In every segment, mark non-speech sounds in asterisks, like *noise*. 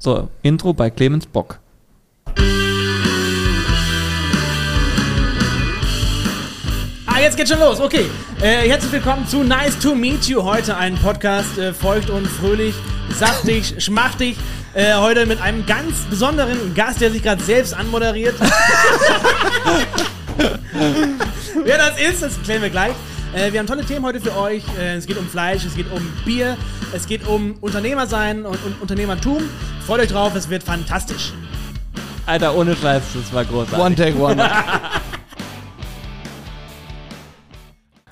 So, Intro bei Clemens Bock. Ah, jetzt geht's schon los. Okay. Äh, herzlich willkommen zu Nice to Meet You. Heute ein Podcast äh, feucht und fröhlich, saftig, *laughs* schmachtig. Äh, heute mit einem ganz besonderen Gast, der sich gerade selbst anmoderiert. *laughs* *laughs* Wer das ist, das klären wir gleich. Äh, wir haben tolle Themen heute für euch. Äh, es geht um Fleisch, es geht um Bier, es geht um Unternehmer sein und, und Unternehmertum. Freut euch drauf, es wird fantastisch. Alter, ohne Scheiß, das war großartig. One take one. *laughs*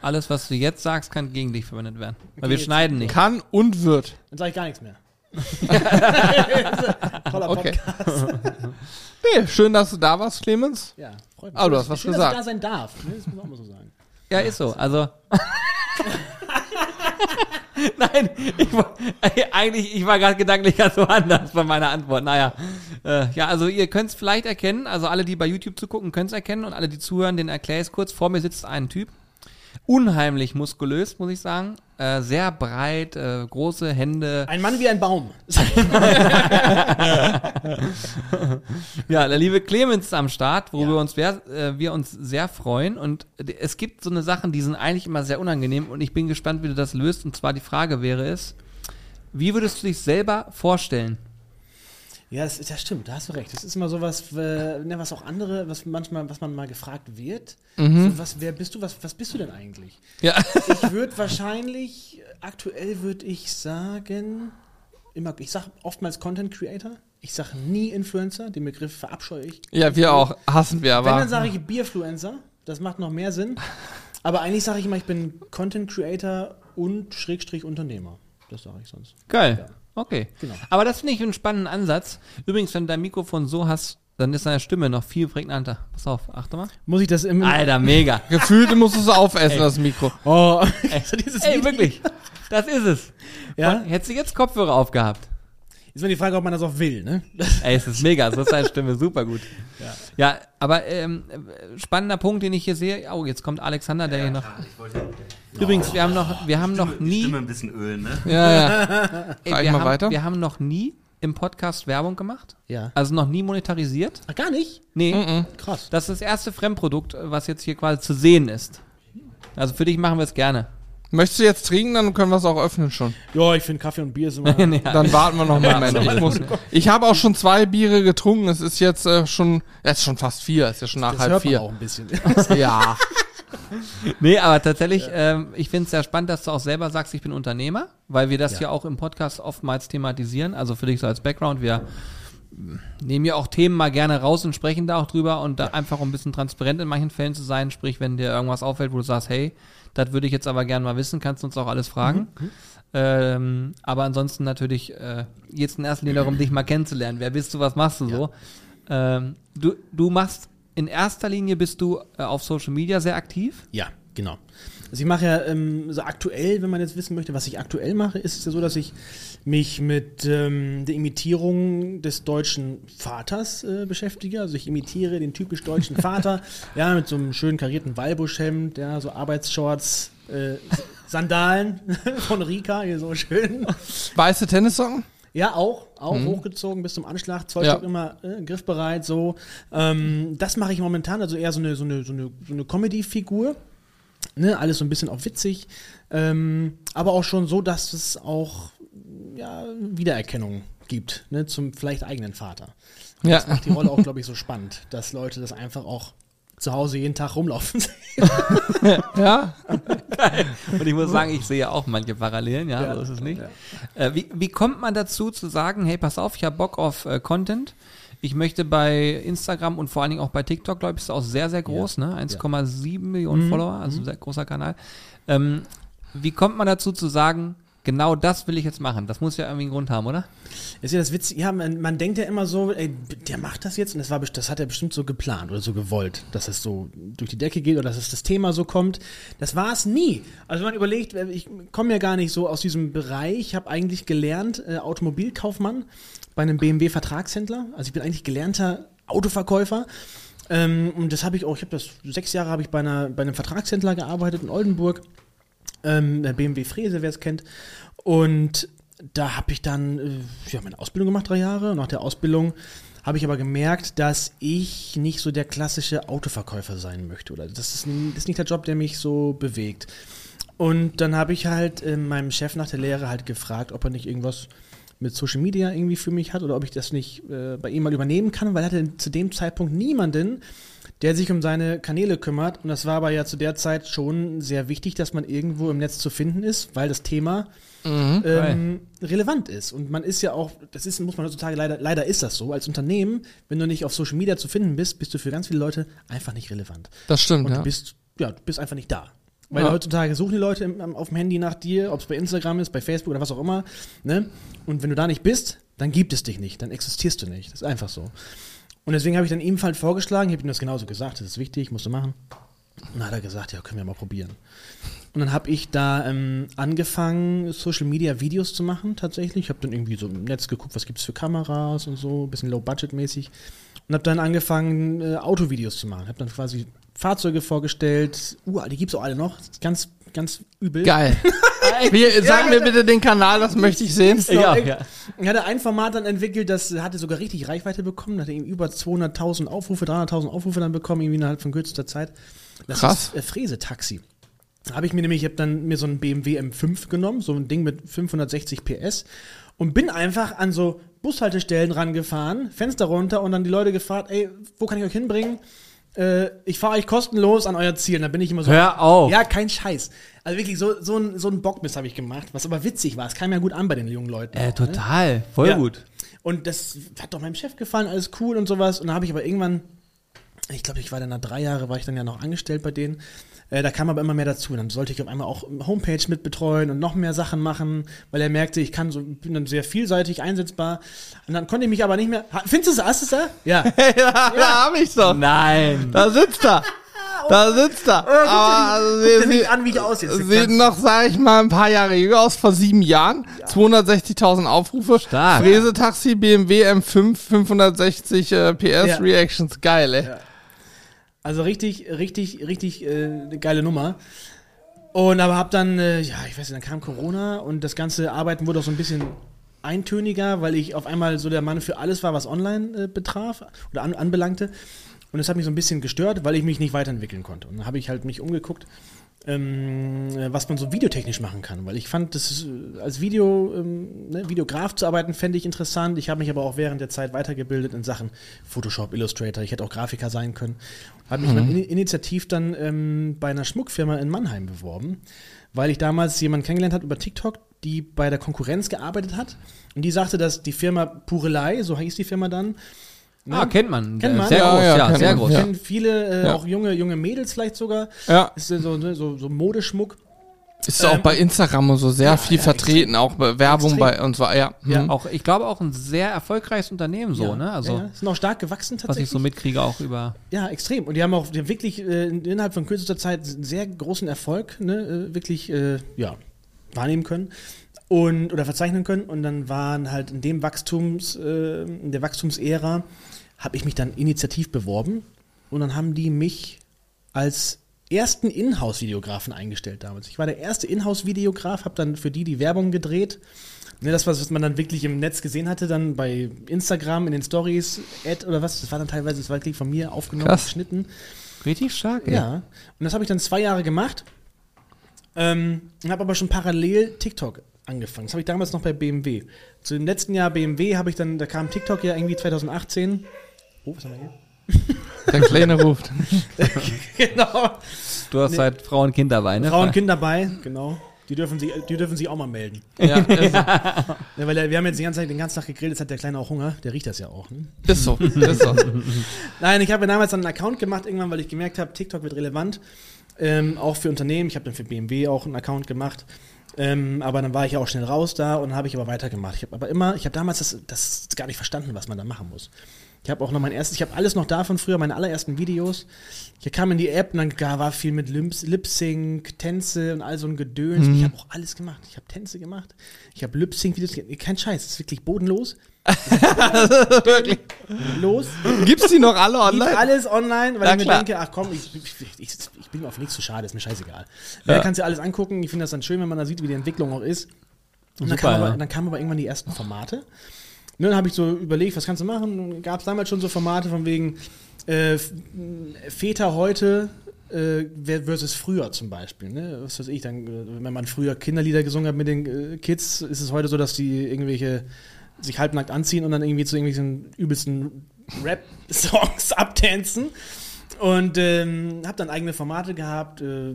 Alles, was du jetzt sagst, kann gegen dich verwendet werden. Weil Okay, wir schneiden nicht. Kann und wird. Dann sage ich gar nichts mehr. *laughs* Toller Okay. Podcast. Nee, schön, dass du da warst, Clemens. Ja, freut mich. Ah, du hast was Schön, gesagt. Dass ich da sein darf. Ne? Das muss man auch mal so sagen. Ja, ist so. Also. *laughs* Nein, ich war, eigentlich, ich war gerade gedanklich ganz woanders bei meiner Antwort. Naja, äh, ja, also ihr könnt es vielleicht erkennen, also alle, die bei YouTube zugucken, können es erkennen und alle, die zuhören, den erkläre ich es kurz. Vor mir sitzt ein Typ, unheimlich muskulös, muss ich sagen, äh, sehr breit, äh, große Hände. Ein Mann wie ein Baum. *laughs* Ja, der liebe Clemens ist am Start, worüber wir, uns, wer- äh, wir uns sehr freuen. Und es gibt so eine Sachen, die sind eigentlich immer sehr unangenehm und ich bin gespannt, wie du das löst. Und zwar die Frage wäre es, wie würdest du dich selber vorstellen? Ja, das, das stimmt, da hast du recht. Das ist immer so was, äh, ne, was auch andere, was manchmal, was man mal gefragt wird. So, was, wer bist du? Was, was bist du denn eigentlich? Ja. Ich würde wahrscheinlich, aktuell würde ich sagen, immer, ich sage oftmals Content Creator. Ich sage nie Influencer, den Begriff verabscheue ich. Ja, wir auch. Hassen wir, Wenn, dann aber. sage ich Bierfluencer. Das macht noch mehr Sinn. Aber eigentlich sage ich immer, ich bin Content Creator und Schrägstrich Unternehmer. Das sage ich sonst. Geil. Ja. Okay. Genau. Aber das finde ich einen spannenden Ansatz. Übrigens, wenn du dein Mikrofon so hast, dann ist deine Stimme noch viel prägnanter. Pass auf, achte mal. Muss ich das im. Alter, mega. *laughs* Gefühlt musst du es aufessen, das Mikro. Oh, so *laughs* dieses Ey, wirklich. Das ist es. Ja? Hättest du jetzt Kopfhörer aufgehabt? Ist mal die Frage, ob man das auch will, ne? *laughs* Ey, es ist mega, so ist deine Stimme super gut. Ja, aber ähm, äh, spannender Punkt, den ich hier sehe. Oh, jetzt kommt Alexander, der hier noch. Ich wollte Übrigens, wir haben noch, wir haben noch nie, Stimme ein bisschen ölen, ne? Ja, ja. *laughs* ey, wir, mal haben, weiter. wir haben noch nie im Podcast Werbung gemacht. Ja. Also noch nie monetarisiert. Ach, gar nicht? Nee, Krass. das ist das erste Fremdprodukt, was jetzt hier quasi zu sehen ist. Also für dich machen wir es gerne. Möchtest du jetzt trinken, dann können wir es auch öffnen schon. Ja, ich finde Kaffee und Bier ist immer. *laughs* Nee, Dann warten wir noch einen Moment. Ich, muss, ich habe auch schon zwei Biere getrunken. Es ist jetzt äh, schon, ja, es ist schon fast vier. Es ist ja schon nach das halb hört man vier. auch ein bisschen. *laughs* Ja. *laughs* Nee, aber tatsächlich, ähm, ich finde es sehr spannend, dass du auch selber sagst, ich bin Unternehmer, weil wir das ja. Ja. auch im Podcast oftmals thematisieren. Also für dich so als Background, wir nehmen ja auch Themen mal gerne raus und sprechen da auch drüber und da einfach um ein bisschen transparent in manchen Fällen zu sein. Sprich, wenn dir irgendwas auffällt, wo du sagst, hey, das würde ich jetzt aber gerne mal wissen, kannst du uns auch alles fragen. Ähm, aber ansonsten natürlich äh, jetzt in erster Linie darum, dich mal kennenzulernen. Wer bist du, was machst du so? Ähm, du, du machst in erster Linie bist du äh, auf Social Media sehr aktiv. Ja, genau. Also ich mache ja ähm, so aktuell, wenn man jetzt wissen möchte, was ich aktuell mache, ist es ja so, dass ich mich mit ähm, der Imitierung des deutschen Vaters äh, beschäftige. Also ich imitiere den typisch deutschen Vater, *laughs* ja, mit so einem schönen karierten Wallbuschhemd, ja, so Arbeitsshorts, äh, Sandalen *laughs* von Rika, hier so schön. Weiße Tennissocken? Ja, auch, auch hochgezogen bis zum Anschlag, Ja. Zollstock immer äh, griffbereit, so. Ähm, das mache ich momentan, also eher so eine, so eine, so eine, so eine Comedy-Figur. Ne, alles so ein bisschen auch witzig, ähm, aber auch schon so, dass es auch ja, Wiedererkennung gibt, ne, zum vielleicht eigenen Vater. Und Ja. Das macht die Rolle auch, glaube ich, so spannend, dass Leute das einfach auch zu Hause jeden Tag rumlaufen sehen. *laughs* Ja. Und ich muss sagen, ich sehe auch manche Parallelen, ja, so ist es nicht. Äh, wie, wie kommt man dazu zu sagen, hey, pass auf, ich habe Bock auf äh, Content. Ich möchte bei Instagram und vor allen Dingen auch bei TikTok, glaube ich, ist auch sehr, sehr groß, ne? 1,7 Millionen Follower, also sehr großer Kanal. Ähm, wie kommt man dazu zu sagen, genau das will ich jetzt machen? Das muss ja irgendwie einen Grund haben, oder? Ist ja das Witzige, ja, man, man denkt ja immer so, ey, der macht das jetzt und das, war, das hat er bestimmt so geplant oder so gewollt, dass es so durch die Decke geht oder dass es das Thema so kommt. Das war es nie. Also wenn man überlegt, äh, ich komme ja gar nicht so aus diesem Bereich, ich habe eigentlich gelernt, äh, Automobilkaufmann bei einem BMW-Vertragshändler. Also ich bin eigentlich gelernter Autoverkäufer. Ähm, und das habe ich auch, ich habe das, sechs Jahre habe ich bei, einer, bei einem Vertragshändler gearbeitet in Oldenburg ähm, BMW Frese, wer es kennt. Und da habe ich dann äh, ja, meine Ausbildung gemacht, drei Jahre. Nach der Ausbildung habe ich aber gemerkt, dass ich nicht so der klassische Autoverkäufer sein möchte. Oder das ist, das ist nicht der Job, der mich so bewegt. Und dann habe ich halt äh, meinem Chef nach der Lehre halt gefragt, ob er nicht irgendwas mit Social Media irgendwie für mich hat oder ob ich das nicht äh, bei ihm mal übernehmen kann, weil er hatte zu dem Zeitpunkt niemanden, der sich um seine Kanäle kümmert. Und das war aber ja zu der Zeit schon sehr wichtig, dass man irgendwo im Netz zu finden ist, weil das Thema ähm, relevant ist. Und man ist ja auch, das ist, muss man heutzutage leider, leider ist das so, als Unternehmen, wenn du nicht auf Social Media zu finden bist, bist du für ganz viele Leute einfach nicht relevant. Das stimmt, Und ja. du bist, ja, du bist einfach nicht da. Weil Ja. heutzutage suchen die Leute im, auf dem Handy nach dir, ob es bei Instagram ist, bei Facebook oder was auch immer. Ne? Und wenn du da nicht bist, dann gibt es dich nicht, dann existierst du nicht. Das ist einfach so. Und deswegen habe ich dann ihm halt vorgeschlagen, ich habe ihm das genauso gesagt, das ist wichtig, musst du machen. Und dann hat er gesagt, ja, können wir mal probieren. Und dann habe ich da ähm, angefangen, Social Media Videos zu machen, tatsächlich. Ich habe dann irgendwie so im Netz geguckt, was gibt es für Kameras und so, ein bisschen low-budget-mäßig. Und habe dann angefangen, äh, Autovideos zu machen. Habe dann quasi Fahrzeuge vorgestellt. Uh, die gibt's auch alle noch. Ganz, ganz übel. Geil. *laughs* Wir, sag mir bitte den Kanal, das möchte ich sehen. Ja, ja. Ich hatte ein Format dann entwickelt, das hatte sogar richtig Reichweite bekommen, hatte ihm über 200.000 Aufrufe, 300.000 Aufrufe dann bekommen, irgendwie innerhalb von kürzester Zeit. Das Krass. ist äh, Fräse-Taxi. Habe ich mir nämlich, ich habe dann mir so ein BMW M5 genommen, so ein Ding mit 560 PS und bin einfach an so Bushaltestellen rangefahren, Fenster runter und dann die Leute gefragt, ey, wo kann ich euch hinbringen? Äh, ich fahre euch kostenlos an euer Ziel. Und da bin ich immer so. Hör auf. Ja, kein Scheiß. Also wirklich, so, so ein, so ein Bockmist habe ich gemacht, was aber witzig war. Es kam ja gut an bei den jungen Leuten. Äh, auch, ne? total. Voll Ja. gut. Und das hat doch meinem Chef gefallen, alles cool und sowas. Und dann habe ich aber irgendwann, ich glaube, ich war dann nach drei Jahre, war ich dann ja noch angestellt bei denen. Äh, da kam aber immer mehr dazu. Und dann sollte ich auf einmal auch Homepage mit betreuen und noch mehr Sachen machen, weil er merkte, ich kann so, bin dann sehr vielseitig einsetzbar. Und dann konnte ich mich aber nicht mehr. Findest du es? Hast du es da? Ja. *laughs* ja, *laughs* da hab ich's doch. Nein. Da sitzt er. *laughs* Da sitzt er. Aber also, Guck sie, dir nicht sie, an, wie ich aussehe. Sieht noch, sag ich mal, ein paar Jahre jünger aus, vor sieben Jahren. 260.000 Aufrufe. Stark. Fräse-Taxi, BMW M5, 560 äh, PS Ja. Reactions. Geil, ey. Also richtig, richtig, richtig äh, eine geile Nummer. Und aber hab dann, äh, ja, ich weiß nicht, dann kam Corona und das ganze Arbeiten wurde auch so ein bisschen eintöniger, weil ich auf einmal so der Mann für alles war, was online äh, betraf oder an, anbelangte. Und das hat mich so ein bisschen gestört, weil ich mich nicht weiterentwickeln konnte. Und dann habe ich halt mich umgeguckt, ähm, äh, was man so videotechnisch machen kann. Weil ich fand, das äh, als Video, ähm, ne, Videograf zu arbeiten, fände ich interessant. Ich habe mich aber auch während der Zeit weitergebildet in Sachen Photoshop, Illustrator. Ich hätte auch Grafiker sein können. Habe mich dann in, initiativ dann ähm, bei einer Schmuckfirma in Mannheim beworben, weil ich damals jemanden kennengelernt habe über TikTok, die bei der Konkurrenz gearbeitet hat. Und die sagte, dass die Firma Purelei, so hieß die Firma dann, Ah, kennt man. Kennt man? Sehr Ja, groß, ja, ja, kennt sehr man. groß. Ja. kennen viele, äh, Ja. auch junge, junge Mädels vielleicht sogar. Ja. Ist so, so, so, so Modeschmuck. Ist auch Ähm, bei Instagram und so sehr ja, viel ja, vertreten, auch bei Werbung Extrem. bei und so, ja. Ja. Mhm. Auch, ich glaube auch ein sehr erfolgreiches Unternehmen so, ja, ne? Also, ja, ja. Sind auch stark gewachsen was ich tatsächlich. so mitkriege auch über. Ja, extrem. Und die haben auch die haben wirklich äh, innerhalb von kürzester Zeit einen sehr großen Erfolg, ne, äh, wirklich, äh, ja, wahrnehmen können und oder verzeichnen können. Und dann waren halt in dem Wachstums, äh, in der Wachstumsära, habe ich mich dann initiativ beworben und dann haben die mich als ersten Inhouse-Videografen eingestellt damals. Ich war der erste Inhouse-Videograf, habe dann für die die Werbung gedreht. Ne, das, was was man dann wirklich im Netz gesehen hatte, dann bei Instagram, in den Stories, Ad oder was, das war dann teilweise, das war wirklich von mir aufgenommen, Krass. geschnitten. Richtig stark, Ja. Und das habe ich dann zwei Jahre gemacht. Ähm, und habe aber schon parallel TikTok angefangen. Das habe ich damals noch bei BMW. Zu dem letzten Jahr BMW habe ich dann, da kam TikTok ja irgendwie 2018. Oh, was haben wir hier? Der Kleine ruft. genau. Du hast halt Frau und Kind dabei, ne? Frau und Kind dabei, genau. Die dürfen, sich, die dürfen sich auch mal melden. Ja, *laughs* ist, Ja, weil wir haben jetzt die ganze Zeit, den ganzen Tag gegrillt, jetzt hat der Kleine auch Hunger. Der riecht das ja auch. Ne? ist so. Ist so. *laughs* Nein, ich habe mir damals dann einen Account gemacht, irgendwann, weil ich gemerkt habe, TikTok wird relevant. Ähm, auch für Unternehmen. Ich habe dann für BMW auch einen Account gemacht. Ähm, aber dann war ich ja auch schnell raus da und habe ich aber weitergemacht. Ich habe aber immer, ich habe damals das, das gar nicht verstanden, was man da machen muss. Ich habe auch noch mein erstes, ich habe alles noch davon früher, meine allerersten Videos. Ich kam in die App und dann war viel mit Lip-Sync, Tänze und all so ein Gedöns. Ich habe auch alles gemacht. Ich habe Tänze gemacht. Ich habe Lip-Sync-Videos. Kein Scheiß, das ist wirklich bodenlos. *laughs* Wirklich. Los. Gibt's die noch alle Gibt online? alles online, weil Ja, ich mir klar. denke, ach komm, ich, ich, ich, bin mir auf nichts zu schade, ist mir scheißegal. Ja. kannst dir alles angucken, ich finde das dann schön, wenn man da sieht, wie die Entwicklung auch ist. Und dann, Super, kam aber, ja. dann kamen aber irgendwann die ersten Formate. Ne, dann habe ich so überlegt, was kannst du machen? Gab es damals schon so Formate von wegen äh, Väter heute äh, versus früher zum Beispiel. Ne? Was weiß ich, dann, äh, wenn man früher Kinderlieder gesungen hat mit den äh, Kids, ist es heute so, dass die irgendwelche sich halbnackt anziehen und dann irgendwie zu irgendwelchen übelsten Rap-Songs *laughs* abtanzen. Und ähm, habe dann eigene Formate gehabt, äh,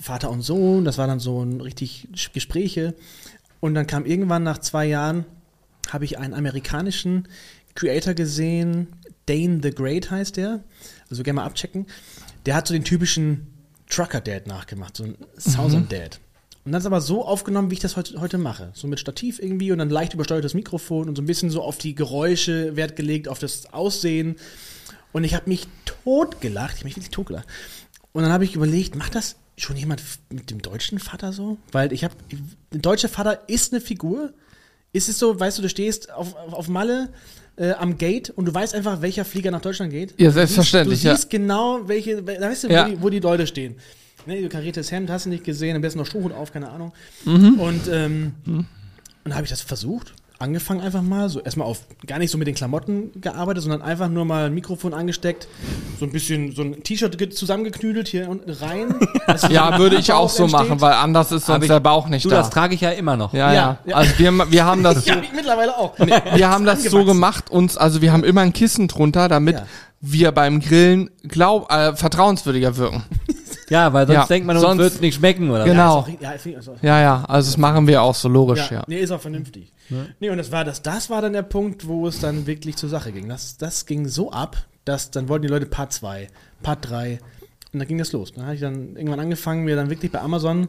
Vater und Sohn, das war dann so ein richtig Gespräche. Und dann kam irgendwann nach zwei Jahren, habe ich einen amerikanischen Creator gesehen, Dane the Great heißt der, also gerne mal abchecken. Der hat so den typischen Trucker-Dad nachgemacht, so ein Southern-Dad. Und dann ist aber so aufgenommen, wie ich das heute, heute mache. So mit Stativ irgendwie und dann leicht übersteuertes Mikrofon und so ein bisschen so auf die Geräusche Wert gelegt, auf das Aussehen. Und ich habe mich totgelacht, ich habe mich wirklich totgelacht. Und dann habe ich überlegt, macht das schon jemand mit dem deutschen Vater so? Weil ich habe, der deutsche Vater ist eine Figur. Ist es so, weißt du, du stehst auf, auf, auf Malle äh, am Gate und du weißt einfach, welcher Flieger nach Deutschland geht? Ja, Du selbstverständlich, siehst, du ja. siehst genau, welche, da weißt du, Ja. wo, die, wo die Leute stehen. Ne, du kariertes Hemd, hast du nicht gesehen, am besten noch Strohhut auf, keine Ahnung. Mhm. Und, ähm, und dann habe ich das versucht. Angefangen einfach mal, so erstmal auf gar nicht so mit den Klamotten gearbeitet, sondern einfach nur mal ein Mikrofon angesteckt, so ein bisschen so ein T-Shirt ge- zusammengeknüdelt hier unten rein. *laughs* Ja, würde ich auch so entsteht. machen, weil anders ist sonst ich- der Bauch nicht Du, da. das trage ich ja immer noch. ja, ja, Ja. Also wir, wir haben das so, *laughs* Ja, mittlerweile auch. wir haben das so gemacht, uns, also wir haben immer ein Kissen drunter, damit Ja. wir beim Grillen glaub, äh, vertrauenswürdiger wirken. *laughs* Ja, weil sonst Ja, denkt man, uns sonst- wird es nicht schmecken oder Genau. Ja, ist auch, ja, auch so. Ja, ja, also das machen wir auch so logisch, ja. Nee, ist auch vernünftig. Nee, und das war das, das war dann der Punkt, wo es dann wirklich zur Sache ging. Das, das ging so ab, dass dann wollten die Leute Part 2, Part 3 und dann ging das los. Dann habe ich dann irgendwann angefangen, mir dann wirklich bei Amazon,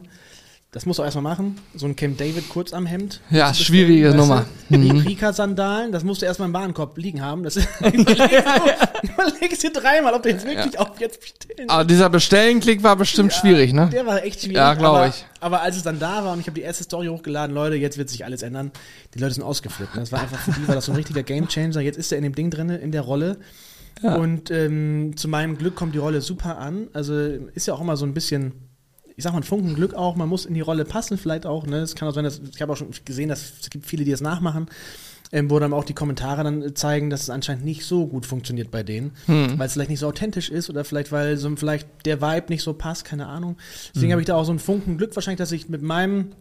das musst du erstmal machen, so ein Camp David kurz am Hemd. Ja, schwierige du? Nummer. Mhm. Die Rika-Sandalen, das musst du erstmal im Warenkorb liegen haben. Das *laughs* überlegst, du, *laughs* überlegst dir dreimal, ob du jetzt wirklich auch jetzt bestellen Aber dieser Bestellen-Klick war bestimmt schwierig, ne? der war echt schwierig. Ja, glaub aber, ich. Aber als es dann da war und ich habe die erste Story hochgeladen, Leute, jetzt wird sich alles ändern. Die Leute sind ausgeflippt. ne? Das war einfach für die, war das so ein richtiger Gamechanger. Jetzt ist er in dem Ding drin, in der Rolle. Und ähm, zu meinem Glück kommt die Rolle super an. Also ist ja auch immer so ein bisschen, ich sag mal, ein Funken Glück auch. Man muss in die Rolle passen, vielleicht auch. Ne? Es kann auch sein, dass ich habe auch schon gesehen, dass es gibt viele, die das nachmachen. Ähm, wo dann auch die Kommentare dann zeigen, dass es anscheinend nicht so gut funktioniert bei denen, weil es vielleicht nicht so authentisch ist oder vielleicht weil so vielleicht der Vibe nicht so passt, keine Ahnung. Deswegen habe ich da auch so einen Funken Glück wahrscheinlich, dass ich mit meinem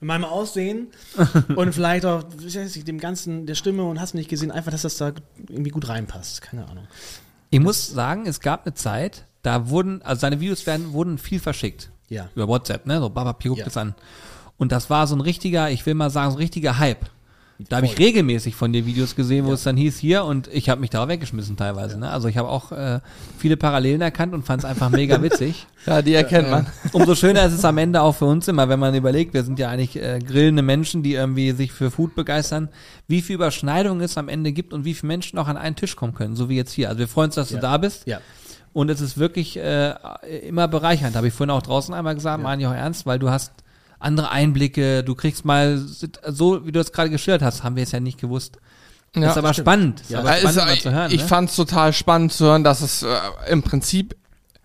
mit meinem Aussehen *laughs* und vielleicht auch ich, dem ganzen der Stimme und hast nicht gesehen, einfach, dass das da irgendwie gut reinpasst, keine Ahnung. Ich muss sagen, es gab eine Zeit, da wurden, also seine Videos werden, wurden viel verschickt. Ja. Über WhatsApp, ne? So, Baba Pi guckt Ja. es an. Und das war so ein richtiger, ich will mal sagen, so ein richtiger Hype. Da habe ich regelmäßig von dir Videos gesehen, wo es dann hieß hier und ich habe mich da weggeschmissen teilweise. Ne? Also ich habe auch äh, viele Parallelen erkannt und fand es einfach mega *laughs* witzig. Ja, die erkennt man. Umso schöner ist es am Ende auch für uns immer, wenn man überlegt, wir sind ja eigentlich äh, grillende Menschen, die irgendwie sich für Food begeistern, wie viel Überschneidung es am Ende gibt und wie viele Menschen auch an einen Tisch kommen können, so wie jetzt hier. Also wir freuen uns, dass Ja. du da bist. Ja. Und es ist wirklich äh, immer bereichernd. Habe ich vorhin auch draußen einmal gesagt, meine ich auch ernst, weil du hast andere Einblicke, du kriegst mal so, wie du es gerade geschildert hast, haben wir es ja nicht gewusst. Ja. ist aber spannend. Ist Ja, aber Ja, spannend ist, zu hören. ich ne? fand's total spannend zu hören, dass es äh, im Prinzip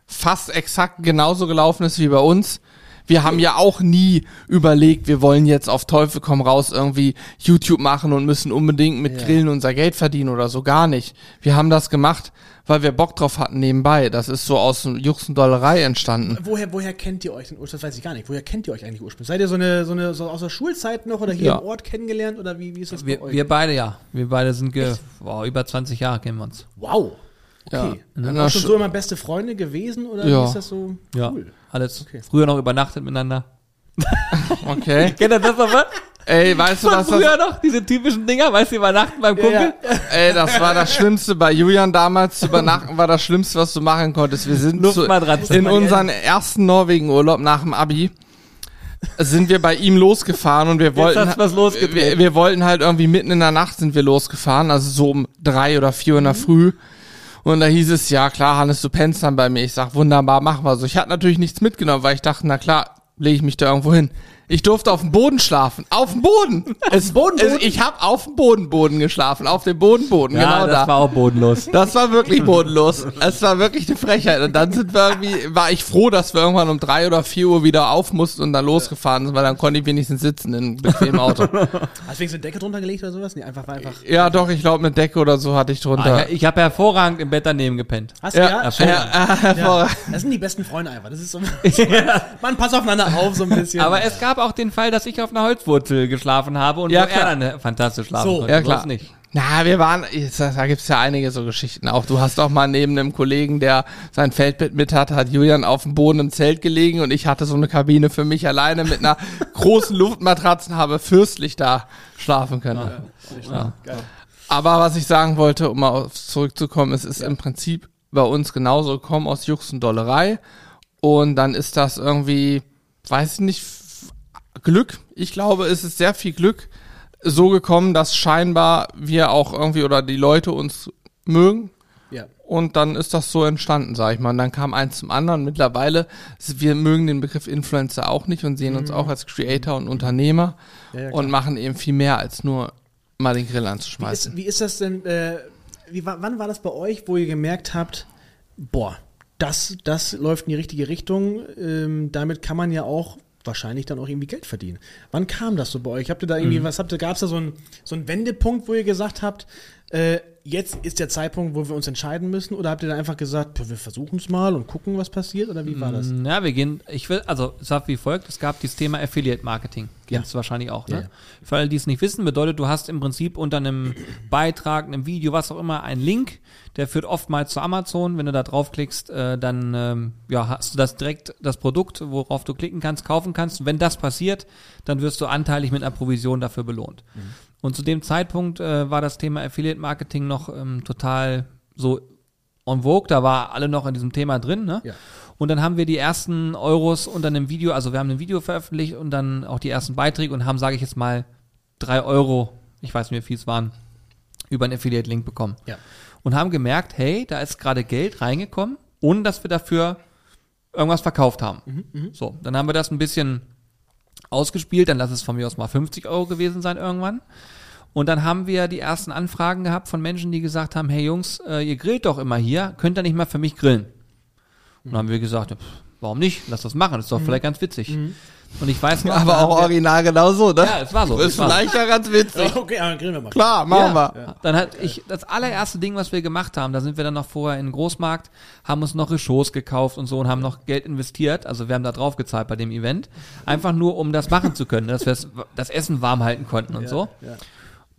fast exakt genauso gelaufen ist wie bei uns. Wir haben ja auch nie überlegt, wir wollen jetzt auf Teufel komm raus irgendwie YouTube machen und müssen unbedingt mit Ja. Grillen unser Geld verdienen oder so gar nicht. Wir haben das gemacht, weil wir Bock drauf hatten nebenbei. Das ist so aus Juxendollerei entstanden. Woher, woher kennt ihr euch denn ursprünglich? Das weiß ich gar nicht. Woher kennt ihr euch eigentlich ursprünglich? Seid ihr so eine, so eine so aus der Schulzeit noch oder hier Ja. im Ort kennengelernt oder wie, wie ist das wir, bei euch? wir beide ja. Wir beide sind ge wow, über 20 Jahre kennen wir uns. wow. Ja. Okay. In Auch einer schon Sch- so immer beste Freunde gewesen oder Ja. wie ist das so? Ja. Cool. Alles Okay. früher noch übernachtet miteinander. *laughs* Okay. Kennt ihr das noch was? Ey, weißt du, was das früher noch? Diese typischen Dinger, weißt du, übernachten beim Ja, Kumpel? ja. *laughs* Ey, das war das Schlimmste bei Julian damals zu übernachten, war das Schlimmste, was du machen konntest. Wir sind zu, in unseren ersten Norwegen-Urlaub nach dem Abi sind wir bei ihm losgefahren und wir wollten, wir, wir wollten halt irgendwie mitten in der Nacht sind wir losgefahren, also so um drei oder vier Uhr in der Früh. Und da hieß es, ja klar, Hannes, du pennst dann bei mir. Ich sag, wunderbar, machen wir so. Ich hatte natürlich nichts mitgenommen, weil ich dachte, na klar, lege ich mich da irgendwo hin. Ich durfte auf dem Boden schlafen. Auf dem Boden. Es, Boden, es, Boden? ich habe auf dem Boden, Boden geschlafen. Auf dem Boden, Boden. genau da. auch bodenlos. Das war wirklich bodenlos. Es war wirklich eine Frechheit. Und dann sind wir irgendwie, war ich froh, dass wir irgendwann um drei oder vier Uhr wieder auf mussten und dann losgefahren sind, weil dann konnte ich wenigstens sitzen in einem bequemen Auto. *laughs* Hast du wenigstens eine Decke drunter gelegt oder sowas? Nee, einfach, war einfach. ja, doch, ich glaube, eine Decke oder so hatte ich drunter. Ah, ich habe hervorragend im Bett daneben gepennt. Hast du Ja, ja? hervorragend. ja, hervorragend. Das sind die besten Freunde einfach. Das ist so. *laughs* *laughs* Man passt aufeinander auf so ein bisschen. Aber es gab auch den Fall, dass ich auf einer Holzwurzel geschlafen habe und Ja, wo klar. er dann fantastisch schlafen So, konnte. Ja, klar. nicht. Na, wir waren, da gibt's ja einige so Geschichten auch. Du hast auch mal neben einem Kollegen, der sein Feldbett mit hatte, hat Julian auf dem Boden im Zelt gelegen und ich hatte so eine Kabine für mich alleine mit einer *laughs* großen Luftmatratze und habe fürstlich da schlafen können. Ja. Aber was ich sagen wollte, um mal zurückzukommen, es ist im Prinzip bei uns genauso gekommen aus Jux und Dollerei. Und dann ist das irgendwie, weiß ich nicht, Glück. Ich glaube, es ist sehr viel Glück so gekommen, dass scheinbar wir auch irgendwie oder die Leute uns mögen. ja. Und dann ist das so entstanden, sag ich mal. Und dann kam eins zum anderen. Mittlerweile, wir mögen den Begriff Influencer auch nicht und sehen uns auch als Creator und Unternehmer Ja, ja, und machen eben viel mehr als nur mal den Grill Wie anzuschmeißen. ist, wie ist das denn, äh, wie, wa- wann war das bei euch, wo ihr gemerkt habt, boah, das, das läuft in die richtige Richtung, ähm, damit kann man ja auch wahrscheinlich dann auch irgendwie Geld verdienen. Wann kam das so bei euch? Habt ihr da irgendwie, Mhm. was habt ihr, gab es da so einen so einen Wendepunkt, wo ihr gesagt habt, äh, jetzt ist der Zeitpunkt, wo wir uns entscheiden müssen? Oder habt ihr da einfach gesagt, "Pö, wir versuchen es mal und gucken, was passiert? Oder wie war das? Ja, wir gehen, ich will, also es war wie folgt, es gab dieses Thema Affiliate Marketing. Kennst du wahrscheinlich auch, ne? Ja, ja. Für alle, die es nicht wissen, bedeutet, du hast im Prinzip unter einem *clears throat* Beitrag, einem Video, was auch immer, einen Link, der führt oftmals zu Amazon. Wenn du da draufklickst, äh, dann ähm, ja, hast du das direkt, das Produkt, worauf du klicken kannst, kaufen kannst. Und wenn das passiert, dann wirst du anteilig mit einer Provision dafür belohnt. Und zu dem Zeitpunkt äh, war das Thema Affiliate Marketing noch ähm, total so en vogue, da war alle noch in diesem Thema drin, ne? Ja. Und dann haben wir die ersten Euros unter einem Video, also wir haben ein Video veröffentlicht und dann auch die ersten Beiträge und haben, sage ich jetzt mal, drei Euro, ich weiß nicht, wie viel es waren, über einen Affiliate-Link bekommen. Ja. Und haben gemerkt, hey, da ist gerade Geld reingekommen, ohne dass wir dafür irgendwas verkauft haben. So, dann haben wir das ein bisschen ausgespielt, dann lass es von mir aus mal 50 Euro gewesen sein irgendwann. Und dann haben wir die ersten Anfragen gehabt von Menschen, die gesagt haben, hey Jungs, äh, ihr grillt doch immer hier, könnt ihr nicht mal für mich grillen? Und dann haben wir gesagt, ja, pff, warum nicht? Lass das machen, das ist doch vielleicht ganz witzig. Und ich weiß *laughs* noch, Aber auch original genau so, ne? Ja, es war so. Ist es war so. vielleicht ja ganz witzig. Okay, aber dann grillen wir mal. Klar, machen ja. wir. Dann hat ich das allererste Ding, was wir gemacht haben, da sind wir dann noch vorher in den Großmarkt, haben uns noch Rechauds gekauft und so und haben noch Geld investiert. Also wir haben da drauf gezahlt bei dem Event, einfach nur um das machen zu können, dass wir das, das Essen warm halten konnten und so.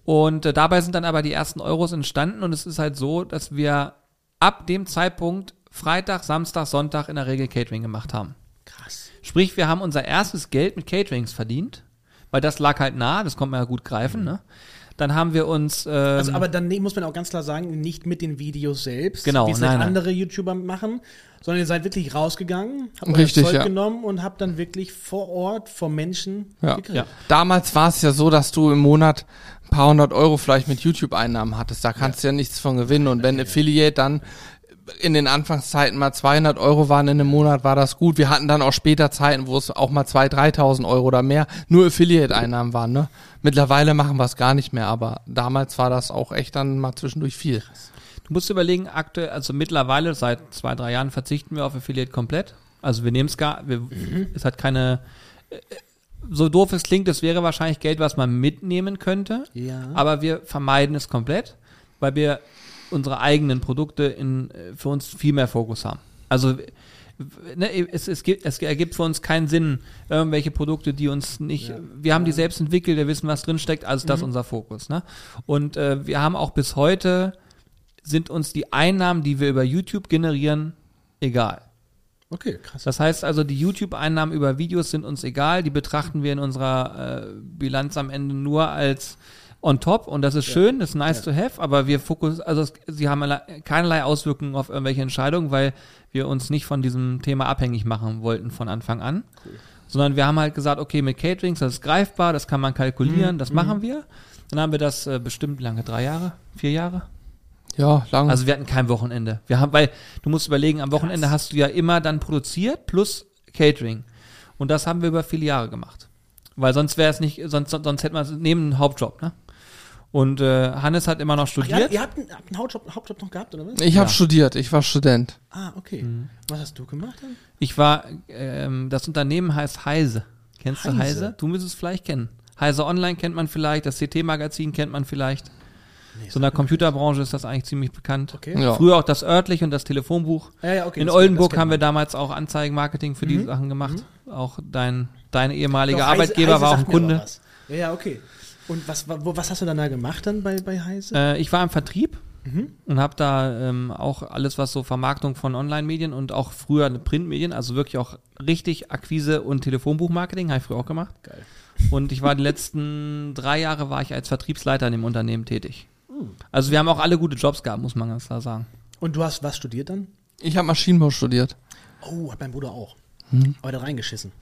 Und äh, dabei sind dann aber die ersten Euros entstanden und es ist halt so, dass wir ab dem Zeitpunkt Freitag, Samstag, Sonntag in der Regel Catering gemacht haben. Krass. Sprich, wir haben unser erstes Geld mit Caterings verdient, weil das lag halt nah, das konnte man ja gut greifen. Ne? Dann haben wir uns. Ähm, Also, aber dann muss man auch ganz klar sagen, nicht mit den Videos selbst, Genau, wie es nein, halt nein. andere YouTuber machen, sondern ihr seid wirklich rausgegangen, habt euer Richtig, Zeug ja. genommen und habt dann wirklich vor Ort, vor Menschen Ja. Ja. Damals war es ja so, dass du im Monat paar hundert Euro vielleicht mit YouTube-Einnahmen hattest. Da kannst du ja nichts von gewinnen. Und wenn Affiliate dann in den Anfangszeiten mal 200 Euro waren in einem Monat, war das gut. Wir hatten dann auch später Zeiten, wo es auch mal 2.000, 3.000 Euro oder mehr nur Affiliate-Einnahmen waren. Ne? Mittlerweile machen wir es gar nicht mehr, aber damals war das auch echt dann mal zwischendurch viel. Du musst überlegen, aktuell, also mittlerweile seit zwei, drei Jahren verzichten wir auf Affiliate komplett. Also wir nehmen es gar, wir, es hat keine, äh, so doof es klingt, es wäre wahrscheinlich Geld, was man mitnehmen könnte. Ja. Aber wir vermeiden es komplett, weil wir unsere eigenen Produkte in, äh, für uns viel mehr Fokus haben. Also ne, es, es, gibt, es ergibt für uns keinen Sinn, irgendwelche Produkte, die uns nicht, wir haben die selbst entwickelt, wir wissen, was drin steckt, also ist das unser Fokus. Ne? Und äh, wir haben auch bis heute, sind uns die Einnahmen, die wir über YouTube generieren, egal. Okay, krass. Das heißt also, die YouTube-Einnahmen über Videos sind uns egal, die betrachten wir in unserer äh, Bilanz am Ende nur als on top und das ist schön, das ist nice to have, aber wir fokus, also es, sie haben keinerlei Auswirkungen auf irgendwelche Entscheidungen, weil wir uns nicht von diesem Thema abhängig machen wollten von Anfang an, sondern wir haben halt gesagt, okay, mit Caterings, das ist greifbar, das kann man kalkulieren, das machen wir. Dann haben wir das äh, bestimmt lange, drei Jahre, vier Jahre? Ja, lang. Also wir hatten kein Wochenende. Wir haben, weil du musst überlegen, am Wochenende hast du ja immer dann produziert plus Catering. Und das haben wir über viele Jahre gemacht. Weil sonst wäre es nicht, sonst, sonst hätte man es neben einem Hauptjob, ne? Und äh, Hannes hat immer noch Ach, studiert. ihr, ihr habt einen, habt einen Hauptjob, Hauptjob noch gehabt, oder was? Ich habe Ja. studiert, ich war Student. Ah, okay. Mhm. Was hast du gemacht dann? Ich war, ähm, das Unternehmen heißt Heise. Kennst du Heise? Heise? Du müsstest es vielleicht kennen. Heise Online kennt man vielleicht, das CT-Magazin kennt man vielleicht. So in der Computerbranche ist das eigentlich ziemlich bekannt. Okay. Ja. Früher auch das örtlich und das Telefonbuch. Ja, ja, okay. in das- Oldenburg haben wir damals auch Anzeigenmarketing für die Sachen gemacht. Auch dein, dein ehemaliger Doch, Heise- Arbeitgeber Heise war auch ein Kunde. Ja, ja, okay. Und was, wa- wo, was hast du dann da gemacht dann bei, bei Heise? Äh, ich war im Vertrieb Mhm. und habe da ähm, auch alles, was so Vermarktung von Online-Medien und auch früher Printmedien, also wirklich auch richtig Akquise und Telefonbuchmarketing, habe ich früher auch gemacht. Geil. Und ich war die letzten drei Jahre war ich als Vertriebsleiter in dem Unternehmen tätig. Also wir haben auch alle gute Jobs gehabt, muss man ganz klar sagen. Und du hast was studiert dann? Ich habe Maschinenbau studiert. Oh, hat mein Bruder auch. Mhm. Aber da reingeschissen.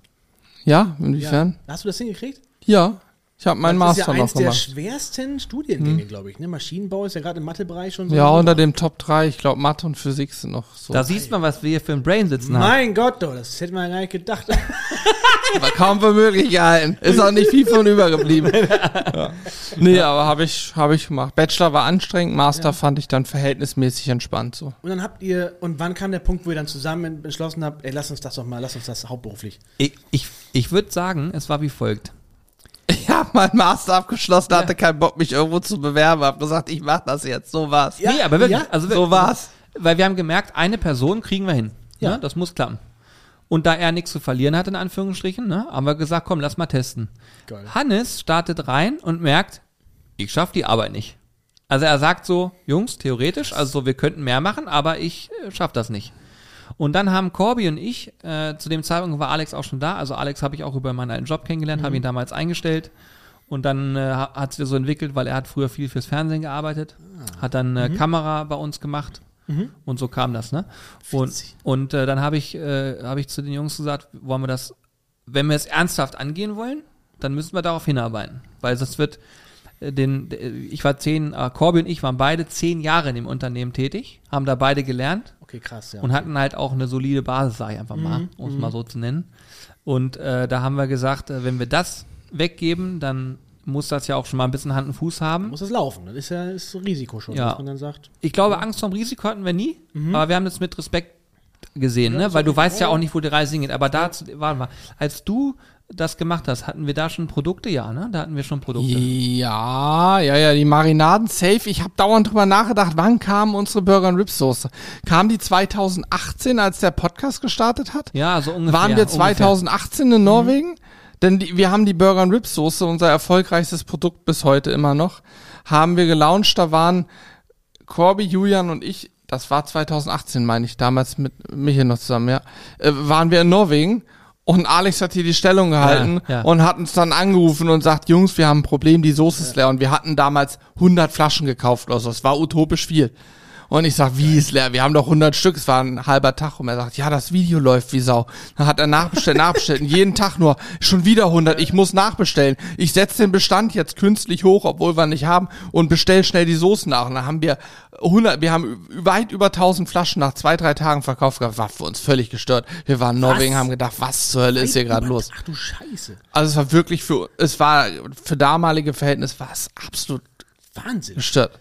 Ja, inwiefern? Hast du das hingekriegt? Ja, ich habe meinen das ist Master ja noch eins der gemacht. schwersten Studiengänge, glaube ich. Ne? Maschinenbau ist ja gerade im Mathebereich schon so. Ja, unter dem Top 3, ich glaube Mathe und Physik sind noch so. Da siehst man, was wir hier für ein Brain sitzen haben. Mein Gott, doch, das hätte man ja gar nicht gedacht. *laughs* Aber kaum für möglich gehalten. Ist auch nicht viel von übergeblieben. *laughs* ja. Nee, aber habe ich, hab ich gemacht. Bachelor war anstrengend, Master fand ich dann verhältnismäßig entspannt so. Und dann habt ihr, und wann kam der Punkt, wo ihr dann zusammen beschlossen habt, ey, lass uns das doch mal, lass uns das hauptberuflich. Ich, ich, ich würde sagen, es war wie folgt. Ich habe meinen Master abgeschlossen, hatte keinen Bock, mich irgendwo zu bewerben, hab gesagt, ich mach das jetzt. So war's. Ja, nee, aber wirklich. ja, also so war's. Weil wir haben gemerkt, eine Person kriegen wir hin. Ja. Ne? Das muss klappen. Und da er nichts zu verlieren hat, in Anführungsstrichen, ne, haben wir gesagt, komm, lass mal testen. Geil. Hannes startet rein und merkt, ich schaffe die Arbeit nicht. Also er sagt so, Jungs, theoretisch, also so, wir könnten mehr machen, aber ich äh, schaff das nicht. Und dann haben Corby und ich, äh, zu dem Zeitpunkt war Alex auch schon da, also Alex habe ich auch über meinen alten Job kennengelernt, habe ihn damals eingestellt. Und dann äh, ha- hat sich so entwickelt, weil er hat früher viel fürs Fernsehen gearbeitet, hat dann äh, Kamera bei uns gemacht und so kam das, ne? Und, und äh, dann habe ich, äh, habe ich zu den Jungs gesagt, wollen wir das, wenn wir es ernsthaft angehen wollen, dann müssen wir darauf hinarbeiten, weil sonst wird äh, den, äh, ich war zehn, äh, Corby und ich waren beide zehn Jahre in dem Unternehmen tätig, haben da beide gelernt Okay, krass, ja. und hatten halt auch eine solide Basis, sage ich einfach mal, um es mal so zu nennen. Und äh, da haben wir gesagt, äh, wenn wir das weggeben, dann muss das ja auch schon mal ein bisschen Hand und Fuß haben. muss es laufen. Das ist ja ist so Risiko schon, Ja. dass man dann sagt. Ich glaube, Angst vorm Risiko hatten wir nie, aber wir haben das mit Respekt gesehen, ne? ist weil du weißt ja Ja, auch ja. nicht, wo die Reise hingeht. Aber dazu, warte mal, als du das gemacht hast, hatten wir da schon Produkte? Ja, ne? Da hatten wir schon Produkte. Ja, ja, ja, die Marinaden safe. Ich habe dauernd drüber nachgedacht, wann kam unsere Burger und Ribs Soße? Kam die 2018, als der Podcast gestartet hat? Ja, so ungefähr. Waren wir ungefähr. 2018 in Norwegen? Denn die, wir haben die Burger und Ribs Soße, unser erfolgreichstes Produkt bis heute immer noch, haben wir gelauncht. Da waren Corby, Julian und ich, das war 2018, meine ich, damals mit Michael noch zusammen, ja, äh, waren wir in Norwegen. Und Alex hat hier die Stellung gehalten Ja, ja. und hat uns dann angerufen und sagt, Jungs, wir haben ein Problem, die Soße ist leer. Und wir hatten damals 100 Flaschen gekauft oder so. Es war utopisch viel. Und ich sag, wie ist leer? Wir haben doch 100 Stück. Es war ein halber Tag. Und er sagt, ja, das Video läuft wie Sau. Dann hat er nachbestellt, nachbestellt. Und jeden Tag nur, schon wieder 100. Ich muss nachbestellen. Ich setze den Bestand jetzt künstlich hoch, obwohl wir nicht haben. Und bestell schnell die Soßen nach. Und dann haben wir 100, wir haben weit über 1000 Flaschen nach zwei, drei Tagen verkauft. gehabt. War für uns völlig gestört. Wir waren in Norwegen, haben gedacht, was zur Hölle ist hier gerade los? Ach du Scheiße. Also es war wirklich für, es war für damalige Verhältnisse war es absolut Wahnsinn. gestört.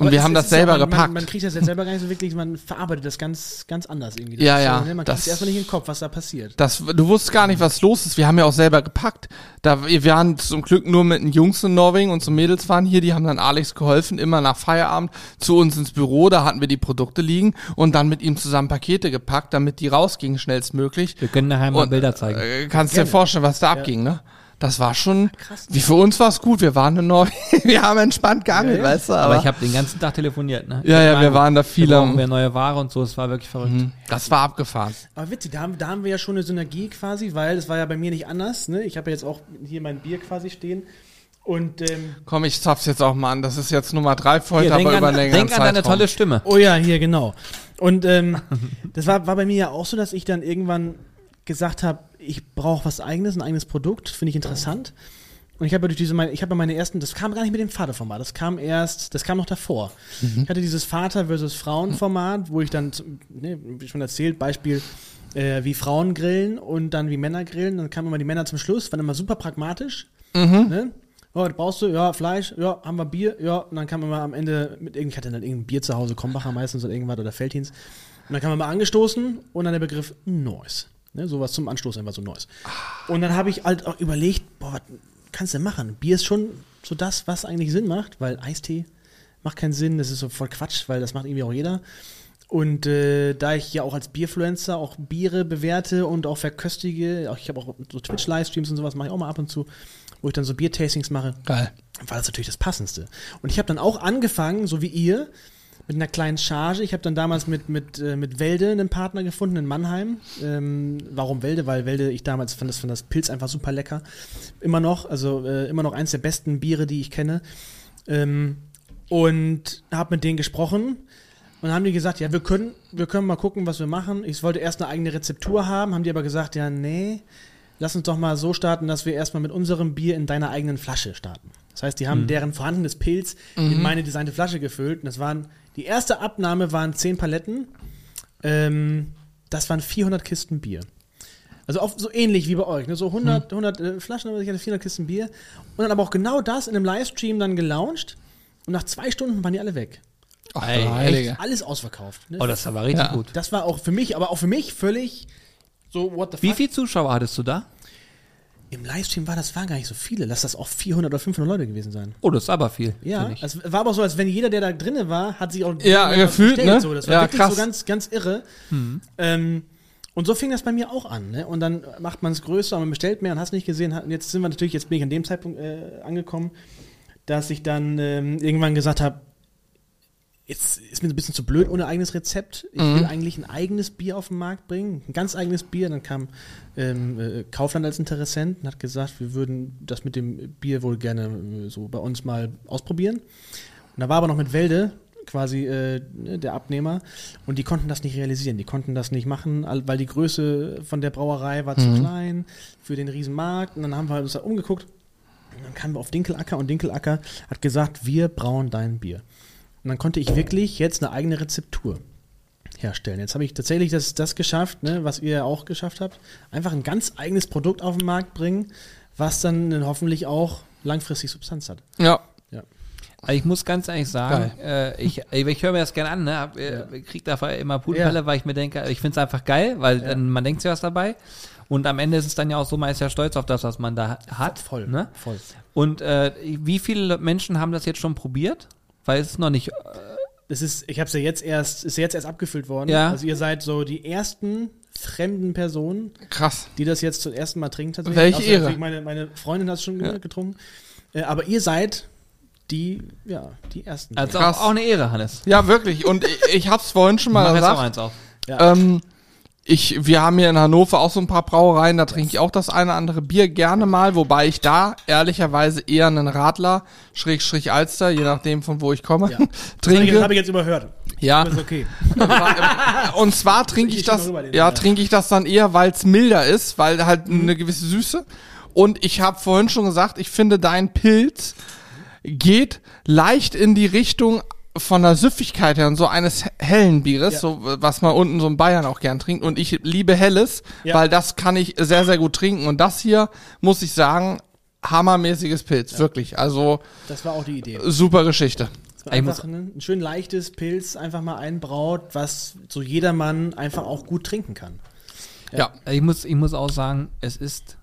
Und Aber wir es haben das ja- selber man, gepackt. Man, man kriegt das jetzt selber gar nicht so wirklich, man verarbeitet das ganz, ganz anders irgendwie. Ja, Das ist ja, so, ne, Man das- kriegt erstmal nicht in den Kopf, was da passiert. das, du wusstest gar nicht, was los ist. Wir haben ja auch selber gepackt. Da, wir waren zum Glück nur mit den Jungs in Norwegen und so Mädels waren hier, die haben dann Alex geholfen, immer nach Feierabend zu uns ins Büro, da hatten wir die Produkte liegen und dann mit ihm zusammen Pakete gepackt, damit die rausgingen schnellstmöglich. Wir können nachher mal Und, Bilder zeigen. Äh, kannst dir Gerne. vorstellen, was da abging, ne? Das war schon, Krass. wie für uns war es gut. Wir waren Norwegen, *laughs* wir haben entspannt geangelt, Ja, ja. weißt du, aber, aber, ich habe den ganzen Tag telefoniert, ne? Ja, ja, wir waren da Wir viel am- brauchen wir neue Ware und so, es war wirklich verrückt. Mhm. das war abgefahren. Aber witzig, da haben, da haben wir ja schon eine Synergie quasi, weil es war ja bei mir nicht anders. Ne? Ich habe ja jetzt auch hier mein Bier quasi stehen. Und ähm, Komm, ich zapf's jetzt auch mal an. Das ist jetzt Nummer drei für heute, aber an, über einen längeren denk an deine Zeitraum. tolle Stimme. oh ja, hier genau. Und ähm, *laughs* das war, war bei mir ja auch so, dass ich dann irgendwann gesagt habe, ich brauche was eigenes, ein eigenes Produkt, finde ich interessant. Und ich habe ja durch diese, meine, ich habe ja meine ersten, das kam gar nicht mit dem Vaterformat, das kam erst, das kam noch davor. Ich hatte dieses Vater versus Frauen Format, wo ich dann, ne, wie schon erzählt, Beispiel, äh, wie Frauen grillen und dann wie Männer grillen. Dann kamen immer die Männer zum Schluss, waren immer super pragmatisch. Mhm. Ne? Oh, was brauchst du? Ja, Fleisch, ja, haben wir Bier, ja. Und dann kam immer am Ende mit irgend, ich hatte dann irgendein Bier zu Hause, Kombacher meistens oder irgendwas oder Feldhins. Und dann kam immer angestoßen und dann der Begriff Noise. Ne, sowas zum Anstoß einfach so Noise. Und dann habe ich halt auch überlegt, boah, was kannst du denn machen? Bier ist schon so das, was eigentlich Sinn macht, weil Eistee macht keinen Sinn, das ist so voll Quatsch, weil das macht irgendwie auch jeder. Und äh, da ich ja auch als Bierfluencer auch Biere bewerte und auch verköstige, auch, ich habe auch so Twitch-Livestreams und sowas, mache ich auch mal ab und zu, wo ich dann so Biertastings mache, Geil. war das natürlich das Passendste. Und ich habe dann auch angefangen, so wie ihr, mit einer kleinen Charge. Ich habe dann damals mit, mit, äh, mit Welde einen Partner gefunden in Mannheim. Ähm, warum Welde? Weil Welde, ich damals fand das, fand das Pilz einfach super lecker. Immer noch, also äh, immer noch eins der besten Biere, die ich kenne. Ähm, und habe mit denen gesprochen. Und dann haben die gesagt, ja, wir können, wir können mal gucken, was wir machen. Ich wollte erst eine eigene Rezeptur haben, haben die aber gesagt, ja, nee, lass uns doch mal so starten, dass wir erstmal mit unserem Bier in deiner eigenen Flasche starten. Das heißt, die haben deren vorhandenes Pilz in meine designte Flasche gefüllt. Und das waren, die erste Abnahme waren 10 Paletten. Ähm, das waren 400 Kisten Bier. Also auch so ähnlich wie bei euch, ne? so 100, 100 äh, Flaschen, aber ich hatte 400 Kisten Bier. Und dann aber auch genau das in einem Livestream dann gelauncht. Und nach zwei Stunden waren die alle weg. Ach, Ey. Alles ausverkauft. Ne? Oh, das war richtig Ja. gut. Das war auch für mich, aber auch für mich völlig so, what the fuck. Wie viele Zuschauer hattest du da? Im Livestream war das waren gar nicht so viele. Lass das auch 400 oder 500 Leute gewesen sein. Oh, das ist aber viel. Ja, es war aber so, als wenn jeder, der da drinnen war, hat sich auch Ja, gefühlt, ne? So. Das war Ja, wirklich krass. so ganz, ganz irre. Ähm, und so fing das bei mir auch an. Ne? Und dann macht man es größer und man bestellt mehr und hast nicht gesehen. Und jetzt sind wir natürlich, jetzt bin ich an dem Zeitpunkt äh, angekommen, dass ich dann ähm, irgendwann gesagt habe, jetzt ist mir ein bisschen zu blöd ohne eigenes Rezept. Ich will eigentlich ein eigenes Bier auf den Markt bringen, ein ganz eigenes Bier. Dann kam ähm, äh, Kaufland als Interessent und hat gesagt, wir würden das mit dem Bier wohl gerne äh, so bei uns mal ausprobieren. Und da war aber noch mit Welde quasi äh, ne, der Abnehmer und die konnten das nicht realisieren, die konnten das nicht machen, weil die Größe von der Brauerei war zu klein für den Riesenmarkt und dann haben wir uns da umgeguckt und dann kamen wir auf Dinkelacker und Dinkelacker hat gesagt, wir brauen dein Bier. Und dann konnte ich wirklich jetzt eine eigene Rezeptur herstellen. Jetzt habe ich tatsächlich das, das geschafft, ne, was ihr auch geschafft habt. Einfach ein ganz eigenes Produkt auf den Markt bringen, was dann hoffentlich auch langfristig Substanz hat. Ja. Also ich muss ganz ehrlich sagen, äh, ich, ich, höre mir das gerne an, ne? Hab, äh, krieg dafür immer Putenpelle, Ja. weil ich mir denke, ich finde es einfach geil, weil dann, man denkt sich was dabei. Und am Ende ist es dann ja auch so, man ist ja stolz auf das, was man da hat. Voll. Ne? Voll. Und äh, wie viele Menschen haben das jetzt schon probiert? Weil es noch nicht. Das ist, ich habe es ja jetzt erst, ist jetzt erst abgefüllt worden. Ja. Also ihr seid so die ersten fremden Personen, Krass. die das jetzt zum ersten Mal trinken tatsächlich. Welche Ehre. Meine, meine Freundin hat es schon Ja. getrunken. Äh, aber ihr seid die, ja, die ersten. Also Krass. auch, auch eine Ehre, Hannes. Ja, wirklich. Und ich, ich hab's vorhin schon mal Mach jetzt noch gesagt. eins auf. Ähm, ich, wir haben hier in Hannover auch so ein paar Brauereien, da trinke ich auch das eine oder andere Bier gerne mal, wobei ich da ehrlicherweise eher einen Radler, Schrägstrich Alster, je nachdem von wo ich komme, Ja. *laughs* Das habe ich, trinke. jetzt überhört. Ja, Das ist okay. *laughs* und zwar trinke ich Ich das, ja, ja. trinke ich das dann eher, weil es milder ist, weil halt eine gewisse Süße. Und ich habe vorhin schon gesagt, ich finde dein Pilz geht leicht in die Richtung von der Süffigkeit her und so eines hellen Bieres, Ja. so was man unten so in Bayern auch gern trinkt. Und ich liebe helles, Ja. weil das kann ich sehr, sehr gut trinken. Und das hier, muss ich sagen, hammermäßiges Pilz, wirklich. Also Das war auch die Idee. super Geschichte. Einfach ein, ein schön leichtes Pilz einfach mal einbraut, was so jedermann einfach auch gut trinken kann. Ja. Ich muss, ich muss auch sagen, es ist.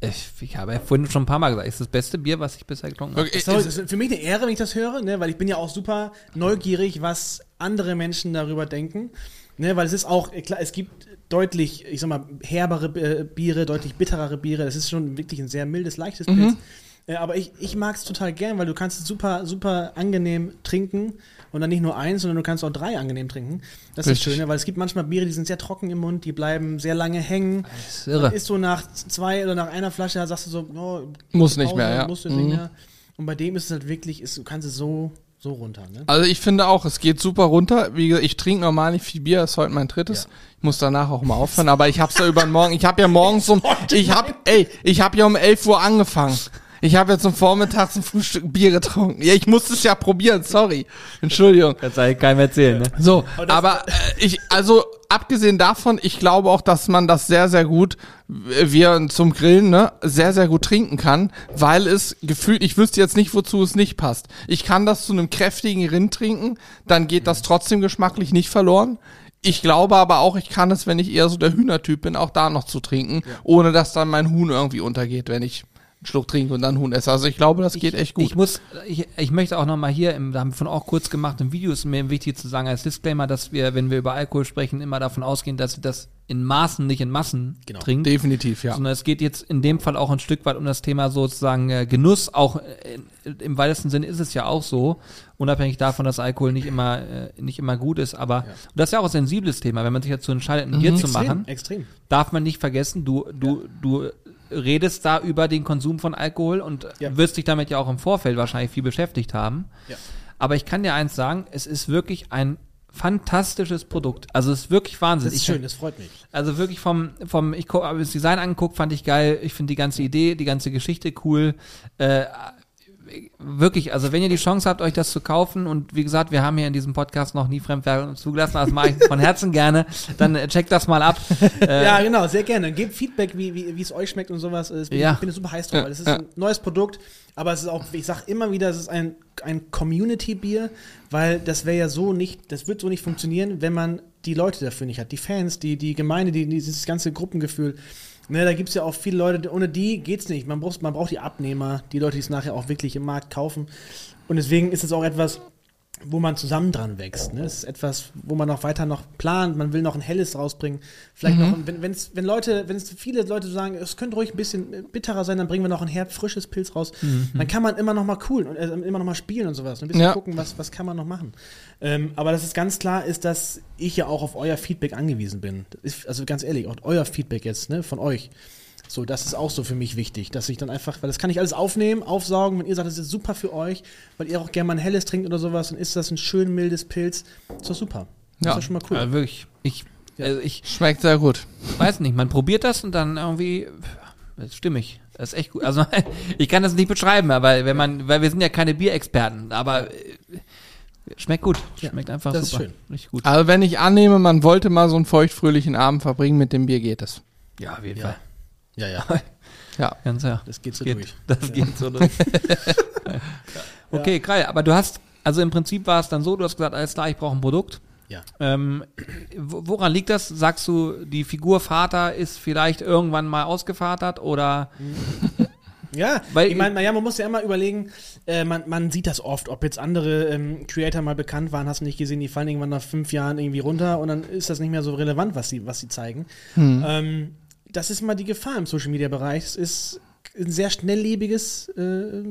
Ich, ich habe ja vorhin schon ein paar Mal gesagt, es ist das beste Bier, was ich bisher getrunken habe. Wirklich, So, es ist für mich eine Ehre, wenn ich das höre, ne, weil ich bin ja auch super neugierig, was andere Menschen darüber denken. Ne, weil es ist auch, äh, klar, es gibt deutlich, ich sag mal, herbere äh, Biere, deutlich bitterere Biere. Das ist schon wirklich ein sehr mildes, leichtes Pilz. Äh, aber ich, ich mag es total gern, weil du kannst es super, super angenehm trinken. Und dann nicht nur eins, sondern du kannst auch drei angenehm trinken. Das ist Richtig. das Schöne, weil es gibt manchmal Biere, die sind sehr trocken im Mund, die bleiben sehr lange hängen. Das ist irre. Ist so nach zwei oder nach einer Flasche, da sagst du so, oh, Muss nicht mehr, ja. Musst du Mhm. nicht mehr. Und bei dem ist es halt wirklich, ist, du kannst es so, so runter. Ne? Also ich finde auch, es geht super runter. Wie gesagt, ich trinke normal nicht viel Bier, ist heute mein drittes. Ja. Ich muss danach auch mal aufhören, aber ich hab's ja über den Morgen. Ich habe ja morgens um, ich hab, ey, ich habe ja um 11 Uhr angefangen. Ich habe jetzt zum Vormittag zum Frühstück Bier getrunken. Ja, ich musste es ja probieren, sorry. Entschuldigung. Kannst du keinem erzählen, ne? So, aber äh, ich, also abgesehen davon, ich glaube auch, dass man das sehr, sehr gut, äh, wir zum Grillen, ne, sehr, sehr gut trinken kann, weil es gefühlt, ich wüsste jetzt nicht, wozu es nicht passt. Ich kann das zu einem kräftigen Rind trinken, dann geht das trotzdem geschmacklich nicht verloren. Ich glaube aber auch, ich kann es, wenn ich eher so der Hühnertyp bin, auch da noch zu trinken, ohne dass dann mein Huhn irgendwie untergeht, wenn ich einen Schluck trinke und dann Huhn esse. Also ich glaube, das geht echt gut. Ich muss, ich, ich möchte auch nochmal hier, im, da haben wir von auch kurz gemacht im Video, ist mir wichtig zu sagen als Disclaimer, dass wir, wenn wir über Alkohol sprechen, immer davon ausgehen, dass wir das in Maßen, nicht in Massen Genau. trinken. Definitiv, ja. Sondern es geht jetzt in dem Fall auch ein Stück weit um das Thema sozusagen äh, Genuss. Auch äh, im weitesten Sinne ist es ja auch so, unabhängig davon, dass Alkohol nicht immer, äh, nicht immer gut ist. Aber und das ist ja auch ein sensibles Thema. Wenn man sich dazu entscheidet, ein Bier zu machen, extrem. darf man nicht vergessen, du, du, du redest da über den Konsum von Alkohol und Ja. wirst dich damit ja auch im Vorfeld wahrscheinlich viel beschäftigt haben. Ja. Aber ich kann dir eins sagen, es ist wirklich ein fantastisches Produkt. Also es ist wirklich Wahnsinn. Das ist ich, schön, das freut mich. Also wirklich vom, vom ich habe das Design angeguckt, fand ich geil. Ich finde die ganze Idee, die ganze Geschichte cool. Äh, wirklich, also wenn ihr die Chance habt, euch das zu kaufen und wie gesagt, wir haben hier in diesem Podcast noch nie Fremdwerbung zugelassen, das mache ich von Herzen gerne, dann äh, checkt das mal ab. *laughs* Äh, ja, genau, sehr gerne. Gebt Feedback, wie, wie, wie es euch schmeckt und sowas. Ich bin, Ja. ich bin super heiß drauf, weil es ist ein neues Produkt, aber es ist auch, ich sag immer wieder, es ist ein, ein Community-Bier, weil das wäre ja so nicht, das wird so nicht funktionieren, wenn man die Leute dafür nicht hat. Die Fans, die, die Gemeinde, die, dieses ganze Gruppengefühl. Ne, da gibt es ja auch viele Leute, ohne die geht's nicht. Man braucht, man braucht die Abnehmer, die Leute, die es nachher auch wirklich im Markt kaufen. Und deswegen ist es auch etwas, wo man zusammen dran wächst. Ne? Es ist etwas, wo man noch weiter noch plant. Man will noch ein helles rausbringen. Vielleicht noch, wenn, wenn's, wenn Leute, wenn es viele Leute sagen, es könnte ruhig ein bisschen bitterer sein, dann bringen wir noch ein herb frisches Pilz raus. Dann kann man immer noch mal cool und äh, immer noch mal spielen und sowas. Ein bisschen Ja. gucken, was, was kann man noch machen. Ähm, aber das ist ganz klar, ist, dass ich ja auch auf euer Feedback angewiesen bin. Das ist, also ganz ehrlich, auch euer Feedback jetzt, ne, von euch. So, das ist auch so für mich wichtig, dass ich dann einfach, weil das kann ich alles aufnehmen, aufsaugen, wenn ihr sagt, das ist super für euch, weil ihr auch gerne mal ein helles trinkt oder sowas, dann ist das ein schön mildes Pilz. Ist doch super. Das Ja. ist doch schon mal cool. Also wirklich, ich, also ich Schmeckt sehr gut. weiß nicht, man probiert das und dann irgendwie, das ist stimmig. Das ist echt gut. Also *laughs* ich kann das nicht beschreiben, aber wenn man, weil wir sind ja keine Bierexperten, aber äh, schmeckt gut. Ja, Schmeckt einfach das ist super. schön. Richtig gut. Also wenn ich annehme, man wollte mal so einen feuchtfröhlichen Abend verbringen, mit dem Bier geht es. Ja, auf jeden Ja. Fall. Ja, ja, *laughs* Ja. Ganz ja. das geht so geht, durch. Das geht so durch. *laughs* okay, geil. Aber du hast, also im Prinzip war es dann so, du hast gesagt, alles klar, ich brauche ein Produkt. Ja. Ähm, wo- woran liegt das? Sagst du, die Figur Vater ist vielleicht irgendwann mal ausgevatert oder Ja, *laughs* Weil- ich meine, ja, man muss ja immer überlegen, äh, man, man sieht das oft, ob jetzt andere ähm, Creator mal bekannt waren, hast du nicht gesehen, die fallen irgendwann nach fünf Jahren irgendwie runter und dann ist das nicht mehr so relevant, was sie, was sie zeigen. Ähm, das ist mal die Gefahr im Social Media Bereich. Es ist ein sehr schnelllebiges äh,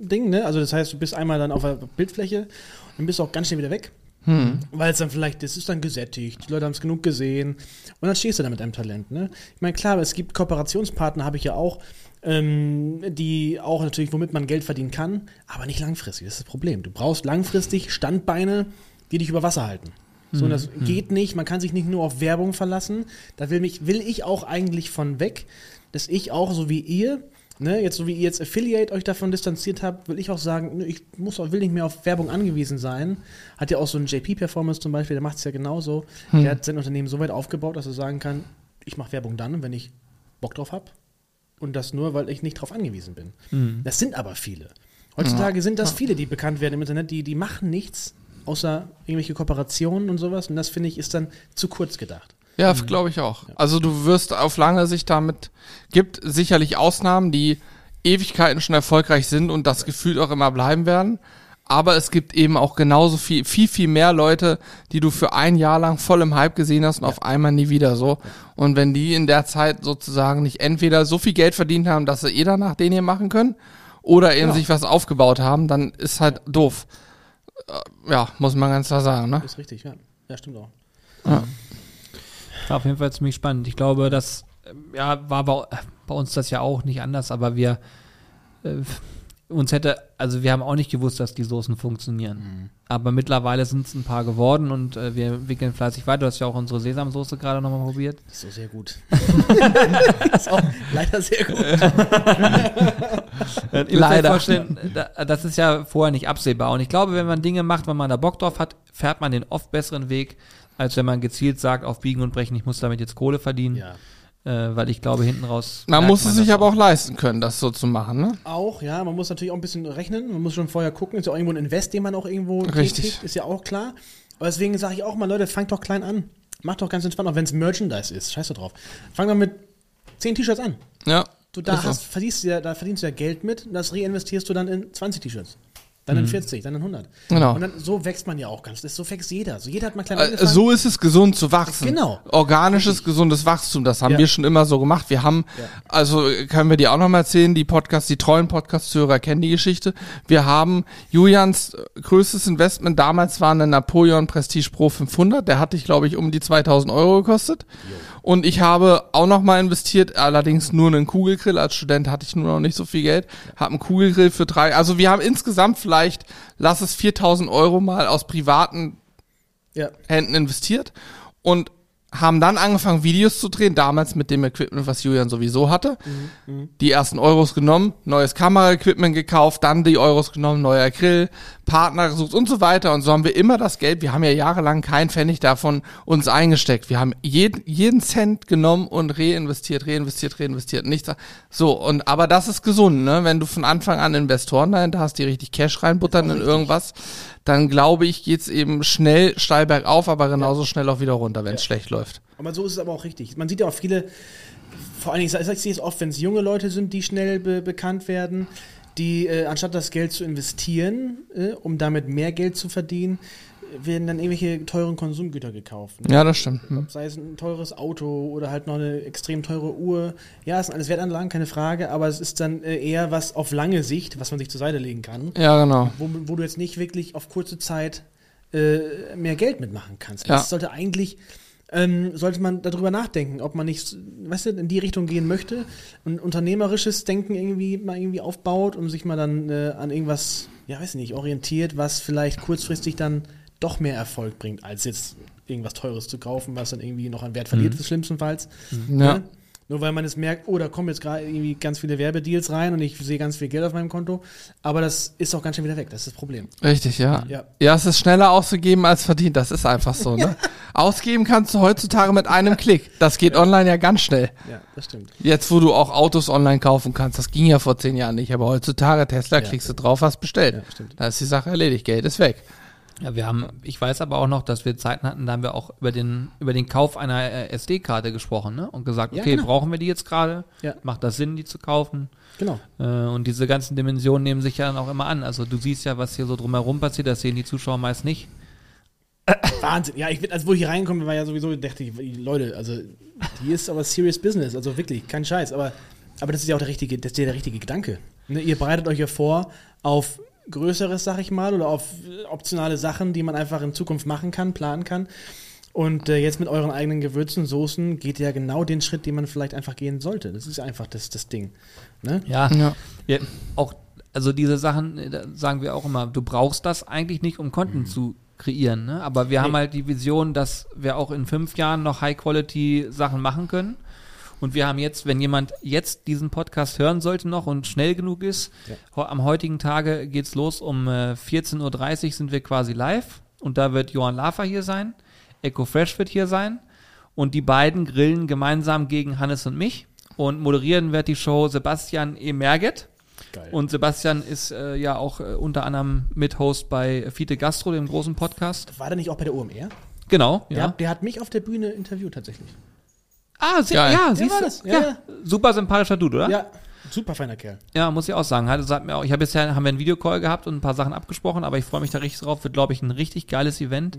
Ding, ne? Also das heißt, du bist einmal dann auf der Bildfläche und bist auch ganz schnell wieder weg. Weil es dann vielleicht, das ist dann gesättigt, die Leute haben es genug gesehen und dann stehst du da mit einem Talent. Ne? Ich meine, klar, es gibt Kooperationspartner, habe ich ja auch, ähm, die auch natürlich, womit man Geld verdienen kann, aber nicht langfristig. Das ist das Problem. Du brauchst langfristig Standbeine, die dich über Wasser halten. So, und das geht nicht. Man kann sich nicht nur auf Werbung verlassen. Da will, mich, will ich auch eigentlich von weg, dass ich auch, so wie ihr, ne, jetzt so wie ihr jetzt Affiliate euch davon distanziert habt, will ich auch sagen, ich muss auch, will nicht mehr auf Werbung angewiesen sein. Hat ja auch so ein JP Performance zum Beispiel, der macht es ja genauso. Der hat sein Unternehmen so weit aufgebaut, dass er sagen kann, ich mache Werbung dann, wenn ich Bock drauf habe. Und das nur, weil ich nicht drauf angewiesen bin. Das sind aber viele. Heutzutage sind das viele, die bekannt werden im Internet, die, die machen nichts, außer irgendwelche Kooperationen und sowas. Und das finde ich ist dann zu kurz gedacht. Ja, glaube ich auch. Also du wirst auf lange Sicht damit, gibt sicherlich Ausnahmen, die Ewigkeiten schon erfolgreich sind und das Gefühl auch immer bleiben werden. Aber es gibt eben auch genauso viel, viel, viel mehr Leute, die du für ein Jahr lang voll im Hype gesehen hast und auf einmal nie wieder so. Und wenn die in der Zeit sozusagen nicht entweder so viel Geld verdient haben, dass sie eh danach den hier machen können, oder eben Genau. sich was aufgebaut haben, dann ist halt doof. Äh, Ja, muss man ganz klar sagen, ne? Ist richtig, ja. Ja, stimmt auch. War auf jeden Fall ziemlich spannend. Ich glaube, das ähm, ja, war bei, bei uns das ja auch nicht anders, aber wir, äh, uns hätte, also wir haben auch nicht gewusst, dass die Soßen funktionieren. Aber mittlerweile sind es ein paar geworden und äh, wir entwickeln fleissig weiter. Du hast ja auch unsere Sesamsoße gerade nochmal probiert. Das ist so sehr gut. *laughs* das ist auch leider sehr gut. *laughs* Leider. das ist ja vorher nicht absehbar. Und ich glaube, wenn man Dinge macht, wenn man da Bock drauf hat, fährt man den oft besseren Weg, als wenn man gezielt sagt, auf Biegen und Brechen, ich muss damit jetzt Kohle verdienen. Ja. Äh, weil ich glaube, hinten raus. Man muss es sich aber auch leisten können, das so zu machen, ne? Auch, ja, man muss natürlich auch ein bisschen rechnen. Man muss schon vorher gucken. Ist ja auch irgendwo ein Invest, den man auch irgendwo Richtig. tätigt, ist ja auch klar. Aber deswegen sage ich auch mal, Leute, fangt doch klein an. Macht doch ganz entspannt, auch wenn es Merchandise ist. Scheiß drauf. Fang doch mit zehn T-Shirts an. Ja. Du, da, hast, verdienst du ja, da verdienst du ja Geld mit und das reinvestierst du dann in 20 T-Shirts. Dann in 40, dann in 100. Mhm. Genau. Und dann, so wächst man ja auch ganz. So wächst jeder. So, jeder hat mal klein Äh. So ist es gesund zu wachsen. Genau. Organisches, gesundes Wachstum, das haben Ja. wir schon immer so gemacht. Wir haben, also äh, können wir dir auch noch mal erzählen, die Podcasts, die treuen Podcast-Hörer kennen die Geschichte. Wir haben Julians äh, größtes Investment damals war eine Napoleon Prestige Pro 500. Der hatte ich, glaube ich, um die 2000 Euro gekostet. Und ich habe auch noch mal investiert, allerdings nur einen Kugelgrill. Als Student hatte ich nur noch nicht so viel Geld. Habe einen Kugelgrill für drei. Also wir haben insgesamt vielleicht, lass es 4000 Euro mal aus privaten ja. Händen investiert und haben dann angefangen, Videos zu drehen, damals mit dem Equipment, was Julian sowieso hatte. Die ersten Euros genommen, neues Kameraequipment gekauft, dann die Euros genommen, neuer Grill, Partner gesucht und so weiter. Und so haben wir immer das Geld, wir haben ja jahrelang keinen Pfennig davon uns eingesteckt. Wir haben jeden, jeden Cent genommen und reinvestiert, reinvestiert, reinvestiert. Nichts. So, und aber das ist gesund, ne? Wenn du von Anfang an Investoren dahinter hast, die richtig Cash reinbuttern in irgendwas, dann glaube ich, geht's eben schnell steil bergauf, aber genauso schnell auch wieder runter, wenn es schlecht läuft. Aber so ist es aber auch richtig. Man sieht ja auch viele, vor allen Dingen, ich, ich sehe es oft, wenn es junge Leute sind, die schnell be bekannt werden, die äh, anstatt das Geld zu investieren, äh, um damit mehr Geld zu verdienen, werden dann irgendwelche teuren Konsumgüter gekauft. Ne? Ja, das stimmt. Hm. Sei es ein teures Auto oder halt noch eine extrem teure Uhr. Ja, es sind alles Wertanlagen, keine Frage, aber es ist dann äh, eher was auf lange Sicht, was man sich zur Seite legen kann, Ja, genau. wo, wo du jetzt nicht wirklich auf kurze Zeit äh, mehr Geld mitmachen kannst. Ja. Das sollte eigentlich, ähm, sollte man darüber nachdenken, ob man nicht, weißt du, in die Richtung gehen möchte, ein unternehmerisches Denken irgendwie mal irgendwie aufbaut und sich mal dann äh, an irgendwas, ja, weiß nicht, orientiert, was vielleicht kurzfristig dann doch mehr Erfolg bringt, als jetzt irgendwas Teures zu kaufen, was dann irgendwie noch an Wert verliert, schlimmstenfalls. Ja. Ne? Nur weil man es merkt, oh, da kommen jetzt gerade irgendwie ganz viele Werbedeals rein und ich sehe ganz viel Geld auf meinem Konto. Aber das ist auch ganz schnell wieder weg. Das ist das Problem. Richtig, ja. Ja. Ja, es ist schneller ausgegeben als verdient. Das ist einfach so, ne? *laughs* Ausgeben kannst du heutzutage mit einem Klick. Das geht online ja ganz schnell. Ja, das stimmt. Jetzt, wo du auch Autos online kaufen kannst, das ging ja vor zehn Jahren nicht, aber heutzutage Tesla Ja. klickst du drauf, hast bestellt. Ja, stimmt. Da ist die Sache erledigt, Geld ist weg. Ja, wir haben, ich weiß aber auch noch, dass wir Zeiten hatten, da haben wir auch über den, über den Kauf einer äh, SD-Karte gesprochen, ne? Und gesagt, Ja, okay, genau. brauchen wir die jetzt gerade? Ja. Macht das Sinn, die zu kaufen? Genau. Äh, und diese ganzen Dimensionen nehmen sich ja dann auch immer an. Also du siehst ja, was hier so drumherum passiert, das sehen die Zuschauer meist nicht. *coughs* Wahnsinn. Ja, ich bin, als wo ich hier reinkomme, war ja sowieso, dachte ich, Leute, also die ist aber serious business, also wirklich, kein Scheiß. Aber, aber das ist ja auch der richtige, das ist ja der richtige Gedanke. Ne, ihr bereitet euch ja vor auf Größeres, sag ich mal, oder auf optionale Sachen, die man einfach in Zukunft machen kann, planen kann. Und äh, jetzt mit euren eigenen Gewürzen, Soßen geht ja genau den Schritt, den man vielleicht einfach gehen sollte. Das ist einfach das, das Ding. Ne? Ja, Ja. wir, auch, also diese Sachen, äh, da sagen wir auch immer, du brauchst das eigentlich nicht, um Mhm. Content zu kreieren, ne? Aber wir haben halt die Vision, dass wir auch in fünf Jahren noch High-Quality-Sachen machen können. Und wir haben jetzt, wenn jemand jetzt diesen Podcast hören sollte noch und schnell genug ist, ho- am heutigen Tage geht's los. Um äh, 14.30 Uhr sind wir quasi live. Und da wird Johann Lafer hier sein. Echo Fresh wird hier sein. Und die beiden grillen gemeinsam gegen Hannes und mich. Und moderieren wird die Show Sebastian E. Merget. Geil. Und Sebastian ist äh, ja auch äh, unter anderem Mithost bei Fiete Gastro, dem großen Podcast. War der nicht auch bei der OMR? Genau, Der, ja. der hat mich auf der Bühne interviewt tatsächlich. Ah, sehr, Geil. ja, siehst war du? das, ja, Ja, ja. Super sympathischer Dude, oder? Ja, super feiner Kerl. Ja, muss ich auch sagen. Hat, sagt mir auch, ich habe jetzt ja, haben wir einen Videocall gehabt und ein paar Sachen abgesprochen, aber ich freue mich da richtig drauf. Wird, glaube ich, ein richtig geiles Event.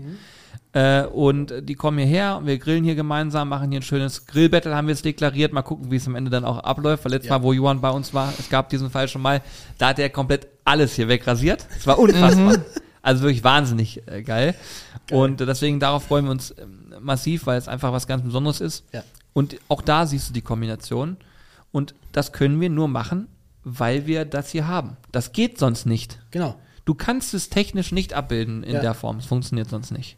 Äh, und die kommen hierher und wir grillen hier gemeinsam, machen hier ein schönes Grillbattle, haben wir jetzt deklariert. Mal gucken, wie es am Ende dann auch abläuft. Weil letztes Ja. Mal, wo Johann bei uns war, es gab diesen Fall schon mal, da hat er komplett alles hier wegrasiert. Es war unfassbar. Also wirklich wahnsinnig äh, geil. Und äh, deswegen darauf freuen wir uns ähm, massiv, weil es einfach was ganz Besonderes ist. Ja. Und auch da siehst du die Kombination. Und das können wir nur machen, weil wir das hier haben. Das geht sonst nicht. Genau. Du kannst es technisch nicht abbilden in Ja. der Form. Es funktioniert sonst nicht.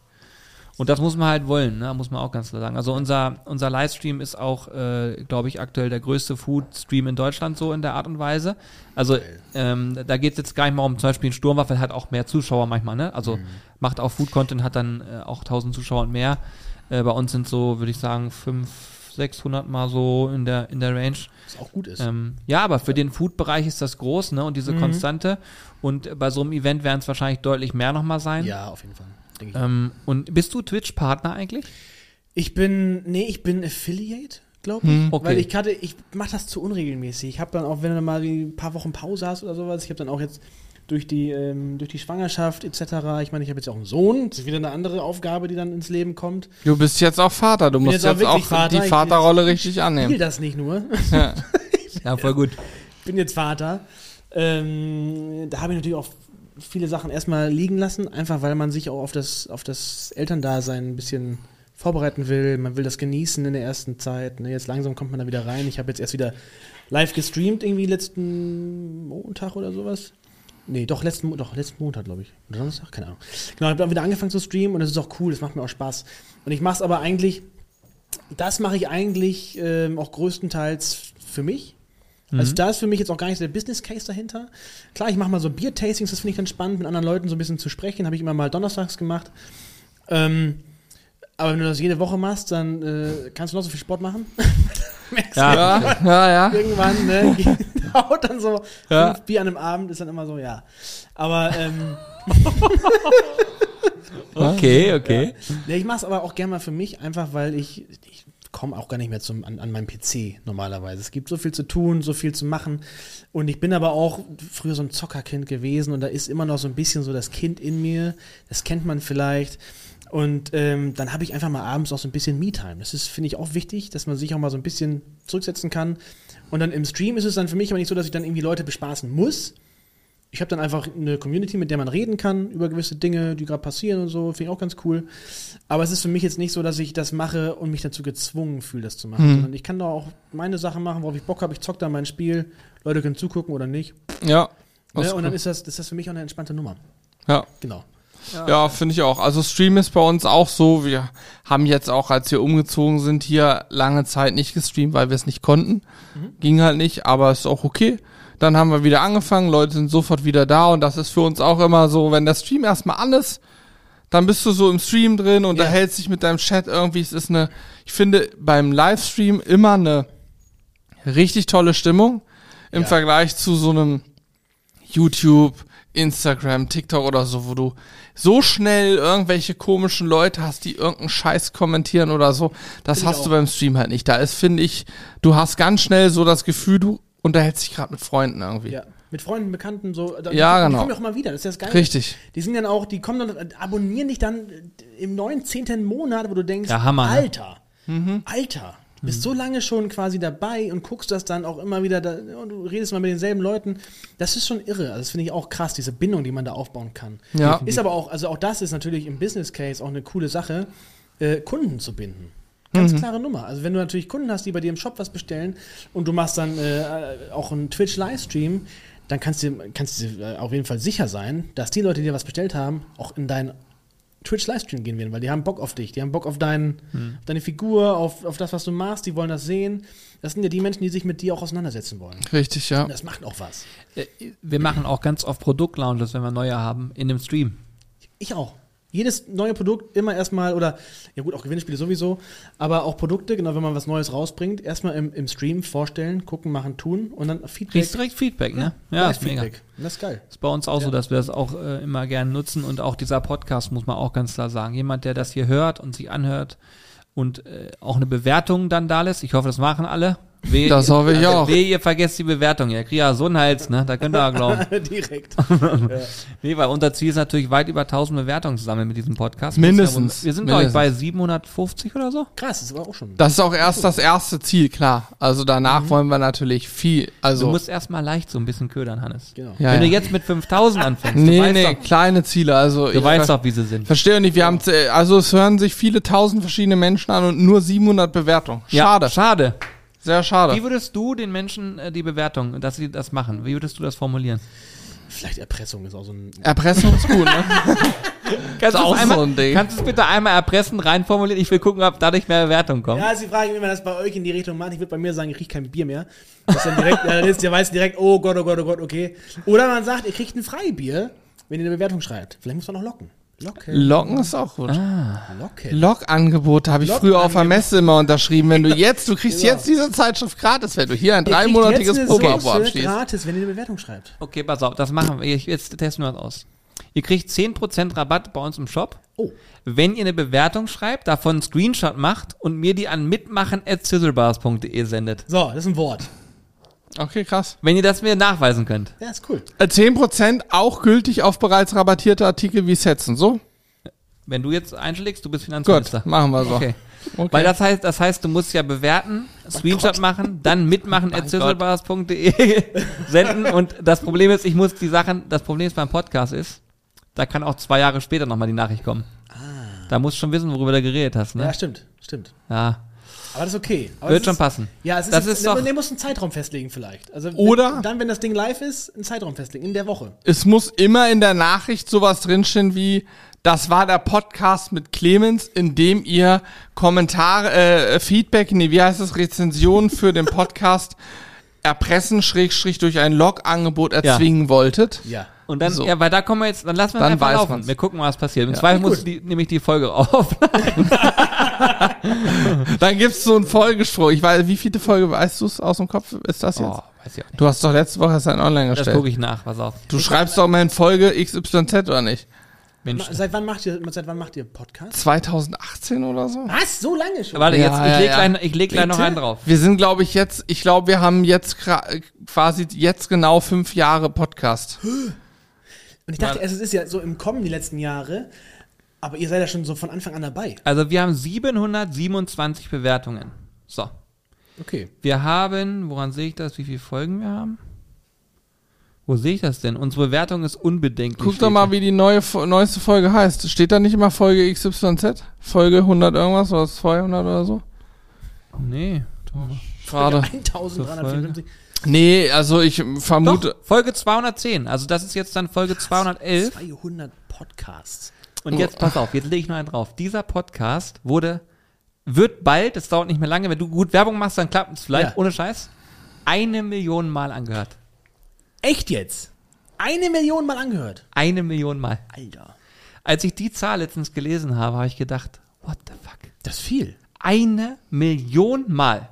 Und das muss man halt wollen, ne? muss man auch ganz klar sagen. Also unser, unser Livestream ist auch, äh, glaube ich, aktuell der größte Food-Stream in Deutschland so in der Art und Weise. Also ähm, da geht es jetzt gar nicht mal um zum Beispiel ein Sturmwaffel hat auch mehr Zuschauer manchmal, ne? Also macht auch Food-Content, hat dann äh, auch 1000 Zuschauer und mehr. Äh, bei uns sind so, würde ich sagen, 500, 600 mal so in der, in der Range. Was auch gut ist. Ähm, ja, aber für den Food-Bereich ist das groß, ne? Und diese Konstante. Und bei so einem Event werden es wahrscheinlich deutlich mehr nochmal sein. ja, auf jeden Fall. Denke ich. Ähm, und bist du Twitch-Partner eigentlich? Ich bin, nee, ich bin Affiliate, glaube ich. Okay. Weil ich hatte, ich mache das zu unregelmäßig. Ich habe dann auch, wenn du mal ein paar Wochen Pause hast oder sowas, ich habe dann auch jetzt durch die, ähm, durch die Schwangerschaft etc., ich meine, ich habe jetzt auch einen Sohn, das ist wieder eine andere Aufgabe, die dann ins Leben kommt. Du bist jetzt auch Vater, du musst jetzt auch jetzt wirklich auch Vater. die Ich- Vaterrolle richtig Ich will annehmen. das nicht nur. Ja. *laughs* Ja, voll gut. Ich bin jetzt Vater. Ähm, da habe ich natürlich auch viele Sachen erstmal liegen lassen, einfach weil man sich auch auf das, auf das Elterndasein ein bisschen vorbereiten will. Man will das genießen in der ersten Zeit. Ne? Jetzt langsam kommt man da wieder rein. Ich habe jetzt erst wieder live gestreamt, irgendwie letzten Montag oder sowas. Nee, doch, letzten, doch, letzten Montag, glaube ich. Oder Donnerstag? Keine Ahnung. Genau, ich habe dann wieder angefangen zu streamen und das ist auch cool, das macht mir auch Spaß. Und ich mache es aber eigentlich, das mache ich eigentlich ähm, auch größtenteils für mich. Also da ist für mich jetzt auch gar nicht so der Business Case dahinter. Klar, ich mache mal so Bier-Tastings, das finde ich ganz spannend, mit anderen Leuten so ein bisschen zu sprechen, habe ich immer mal donnerstags gemacht. Ähm, aber wenn du das jede Woche machst, dann äh, kannst du noch so viel Sport machen. *laughs* Merkst Ja. du Ja, ja, ja. irgendwann, ne? *laughs* *laughs* Haut dann so Ja. fünf Bier an einem Abend, ist dann immer so, ja. Aber ähm, *laughs* Okay, okay. Ja, ich mache es aber auch gerne mal für mich, einfach weil ich, ich komme auch gar nicht mehr zum, an, an meinem PC normalerweise. Es gibt so viel zu tun, so viel zu machen. Und ich bin aber auch früher so ein Zockerkind gewesen und da ist immer noch so ein bisschen so das Kind in mir. Das kennt man vielleicht. Und ähm, dann habe ich einfach mal abends auch so ein bisschen Me-Time. Das ist, finde ich, auch wichtig, dass man sich auch mal so ein bisschen zurücksetzen kann. Und dann im Stream ist es dann für mich aber nicht so, dass ich dann irgendwie Leute bespaßen muss. Ich habe dann einfach eine Community, mit der man reden kann über gewisse Dinge, die gerade passieren und so. Finde ich auch ganz cool. Aber es ist für mich jetzt nicht so, dass ich das mache und mich dazu gezwungen fühle, das zu machen. Hm. Sondern ich kann da auch meine Sachen machen, worauf ich Bock habe. Ich zock da mein Spiel. Leute können zugucken oder nicht. Ja. Ne? Und dann ist das, ist das für mich auch eine entspannte Nummer. ja. Genau. Ja, finde ich auch. Also Stream ist bei uns auch so. Wir haben jetzt auch, als wir umgezogen sind, hier lange Zeit nicht gestreamt, weil wir es nicht konnten. Ging halt nicht, aber ist auch okay. Dann haben wir wieder angefangen, Leute sind sofort wieder da und das ist für uns auch immer so, wenn der Stream erstmal an ist, dann bist du so im Stream drin und Ja. erhältst dich mit deinem Chat irgendwie. Es ist eine, ich finde beim Livestream immer eine richtig tolle Stimmung im Ja. Vergleich zu so einem YouTube, Instagram, TikTok oder so, wo du so schnell irgendwelche komischen Leute hast, die irgendeinen Scheiß kommentieren oder so. Das Find hast du auch. beim Stream halt nicht. Da ist, finde ich, du hast ganz schnell so das Gefühl, du unterhältst dich gerade mit Freunden irgendwie. Ja. Mit Freunden, Bekannten, so. Da, Ja, die, genau. Die kommen ja auch mal wieder. Das ist ja das Geile. Richtig. Die sind dann auch, die kommen dann, abonnieren dich dann im neuen, zehnten Monat, wo du denkst, Ja, Hammer, ne? Alter, Mhm. Alter, du bist so lange schon quasi dabei und guckst das dann auch immer wieder, da, und du redest mal mit denselben Leuten. Das ist schon irre. Also das finde ich auch krass, diese Bindung, die man da aufbauen kann. Ja. Ist aber auch, also auch das ist natürlich im Business Case auch eine coole Sache, äh, Kunden zu binden. Ganz klare Nummer. Also wenn du natürlich Kunden hast, die bei dir im Shop was bestellen und du machst dann äh, auch einen Twitch-Livestream, dann kannst du, kannst du äh, auf jeden Fall sicher sein, dass die Leute, die dir was bestellt haben, auch in deinen Twitch-Livestream gehen werden, weil die haben Bock auf dich, die haben Bock auf dein, deine Figur, auf, auf das, was du machst, die wollen das sehen. Das sind ja die Menschen, die sich mit dir auch auseinandersetzen wollen. Richtig, ja. Das macht auch was. Äh, Wir machen auch ganz oft Produktlaunches, wenn wir neue haben, in dem Stream. Ich auch. Jedes neue Produkt immer erstmal, oder ja gut, auch Gewinnspiele sowieso, aber auch Produkte, genau, wenn man was Neues rausbringt, erstmal im, im Stream vorstellen, gucken, machen, tun und dann Feedback. Kriegst direkt Feedback, ne? Ja, ist mega. Feedback. Das ist geil. Ist bei uns auch so, Ja. dass wir das auch äh, immer gern nutzen und auch dieser Podcast muss man auch ganz klar sagen. Jemand, der das hier hört und sich anhört und äh, auch eine Bewertung dann da lässt. Ich hoffe, das machen alle. Weh, Das hoffe ich auch. Weh, ihr vergesst die Bewertung. Ja, kriegt ja so einen Hals, ne? Da könnt ihr auch glauben. *laughs* Direkt. *laughs* Nee, weil unser Ziel ist natürlich weit über 1000 Bewertungen zu sammeln mit diesem Podcast. Mindestens. Wir sind, glaube ich, bei 750 oder so. Krass, das war auch schon. Das ist auch erst das erste Ziel, klar. Also danach wollen wir natürlich viel, Du also. musst erstmal leicht so ein bisschen ködern, Hannes. Genau. ja, Wenn du ja. jetzt mit 5000 anfängst, du Nee, weißt, nee, doch, kleine Ziele, also. du ich weißt doch, wie sie sind. Verstehe nicht, wir haben, z- also es hören sich viele tausend verschiedene Menschen an und nur 700 Bewertungen. Schade. Ja, schade. Sehr schade. Wie würdest du den Menschen äh, die Bewertung, dass sie das machen, wie würdest du das formulieren? Vielleicht Erpressung ist auch so ein. Erpressung ist gut, ne? *laughs* Kannst du es so ein Ding. Kannst du es bitte einmal erpressen, reinformulieren? Ich will gucken, ob dadurch mehr Bewertung kommt. Ja, ist die Frage, wie man das bei euch in die Richtung macht. Ich würde bei mir sagen, ihr kriegt kein Bier mehr. Das ist dann direkt, *laughs* ja, dann ist, ihr weiß direkt, oh Gott, oh Gott, oh Gott, okay. Oder man sagt, ihr kriegt ein Freibier, wenn ihr eine Bewertung schreibt. Vielleicht muss man noch locken. Locken. Locken ist auch gut. Locken. Log-Angebote habe ich früher auf der Messe immer unterschrieben. Wenn du *laughs* jetzt, du kriegst Genau. jetzt diese Zeitschrift gratis, wenn du hier ein dreimonatiges jetzt eine Probeabo abschließt. gratis, wenn ihr eine Bewertung schreibt. Okay, pass auf, das machen wir. Jetzt testen wir das aus. Ihr kriegt 10% Rabatt bei uns im Shop, Oh. wenn ihr eine Bewertung schreibt, davon einen Screenshot macht und mir die an mitmachen.sizzlebars.de sendet. So, das ist ein Wort. Okay, krass. Wenn ihr das mir nachweisen könnt. Ja, ist cool. Äh, 10% auch gültig auf bereits rabattierte Artikel wie Sets und so? Wenn du jetzt einschlägst, du bist Gut, Finanzminister. machen wir so. Okay. Okay. Weil das heißt, das heißt, du musst ja bewerten, Screenshot machen, dann mitmachen at *laughs* senden und das Problem ist, ich muss die Sachen, das Problem ist beim Podcast ist, da kann auch zwei Jahre später nochmal die Nachricht kommen. Da musst du schon wissen, worüber du geredet hast, Ja, ne? stimmt, stimmt. Ja. Aber das ist okay. Aber Wird es schon ist, passen. Ja, es ist, Das jetzt, ist doch- der muss einen Zeitraum festlegen vielleicht. Also wenn- Oder- dann, wenn das Ding live ist, einen Zeitraum festlegen in der Woche. es muss immer in der Nachricht sowas drinstehen wie, das war der Podcast mit Clemens, in dem ihr Kommentare, äh, Feedback, nee, wie heißt es, Rezensionen für den Podcast *laughs* erpressen, Schrägstrich durch ein Log-Angebot erzwingen wolltet. Ja. Und dann, So. ja, weil da kommen wir jetzt, dann lassen wir es Dann einfach weiß laufen. man's. Wir gucken mal, was passiert. Im Zweifel gut. muss die, nämlich die Folge auf. *laughs* Dann gibt's so einen Folgespruch. Ich weiß, wie viele Folge weißt du es aus dem Kopf? Ist das jetzt? Oh, weiß ich auch nicht. Du hast doch letzte Woche erst einen online Das gestellt. gucke ich nach, pass auf. Du schreibst doch mal in Folge XYZ oder nicht? Mensch. Seit wann macht ihr, seit wann macht ihr Podcast? 2018 oder so? Was? So lange schon? Warte, Ja, jetzt, ich ja, leg, ja. Gleich, ich leg gleich noch einen drauf. Wir sind, glaube ich, jetzt, ich glaube, wir haben jetzt quasi jetzt genau fünf Jahre Podcast. Und ich dachte erst, es ist ja so im Kommen die letzten Jahre, aber ihr seid ja schon so von Anfang an dabei. Also wir haben 727 Bewertungen. So. Okay. Wir haben, woran sehe ich das, wie viele Folgen wir haben? Wo sehe ich das denn? Unsere Bewertung ist unbedenklich. Guck doch mal, wie die neue, neueste Folge heißt. Steht da nicht immer Folge XYZ? Folge 100 irgendwas oder 200 oder so? Nee. Schade. *laughs* 1354. Nee, also ich Doch, vermute, Folge 210. Also das ist jetzt dann Folge 211. 200 Podcasts. Und jetzt pass auf, jetzt lege ich noch einen drauf. Dieser Podcast wurde, wird bald, es dauert nicht mehr lange, wenn du gut Werbung machst, dann klappt es vielleicht, Ja. ohne Scheiß, eine Million Mal angehört. Echt jetzt? Eine Million Mal angehört. Eine Million Mal. Alter. Als ich die Zahl letztens gelesen habe, habe ich gedacht, what the fuck? Das ist viel. Eine Million Mal.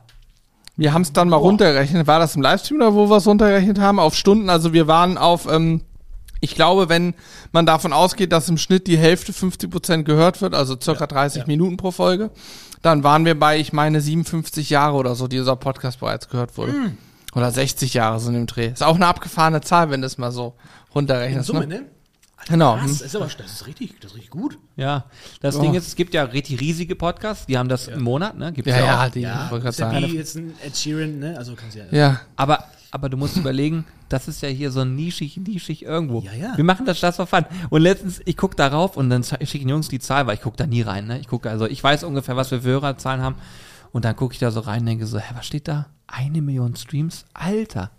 Wir haben es dann mal runtergerechnet. War das im Livestream oder wo wir es runtergerechnet haben? Auf Stunden. Also wir waren auf, ähm, ich glaube, wenn man davon ausgeht, dass im Schnitt die Hälfte 50 Prozent gehört wird, also circa 30 ja. Minuten pro Folge, dann waren wir bei, ich meine, 57 Jahre oder so, die dieser Podcast bereits gehört wurde. Hm. Oder 60 Jahre so in dem Dreh. Ist auch eine abgefahrene Zahl, wenn du es mal so In runterrechnest. Summe, ne? ne? Genau. Das ist aber das ist richtig, das ist richtig gut. Ja, das Ja. Ding ist, es gibt ja richtig riesige Podcasts, die haben das im Monat, ne? Gibt's Ja, ja, ja, auch. die Ja, ist ja sagen. wie jetzt ein Ed Sheeran, ne? Also kannst ja. Ja. Aber, aber du musst überlegen, das ist ja hier so nischig, nischig irgendwo. Ja, ja. Wir machen das Just for Fun. Und letztens, ich guck darauf und dann ze- schicken Jungs die Zahl, weil ich guck da nie rein, ne? Ich gucke, also ich weiß ungefähr, was wir für Hörerzahlen haben. Und dann gucke ich da so rein und denke so, hä, was steht da? Eine Million Streams? Alter.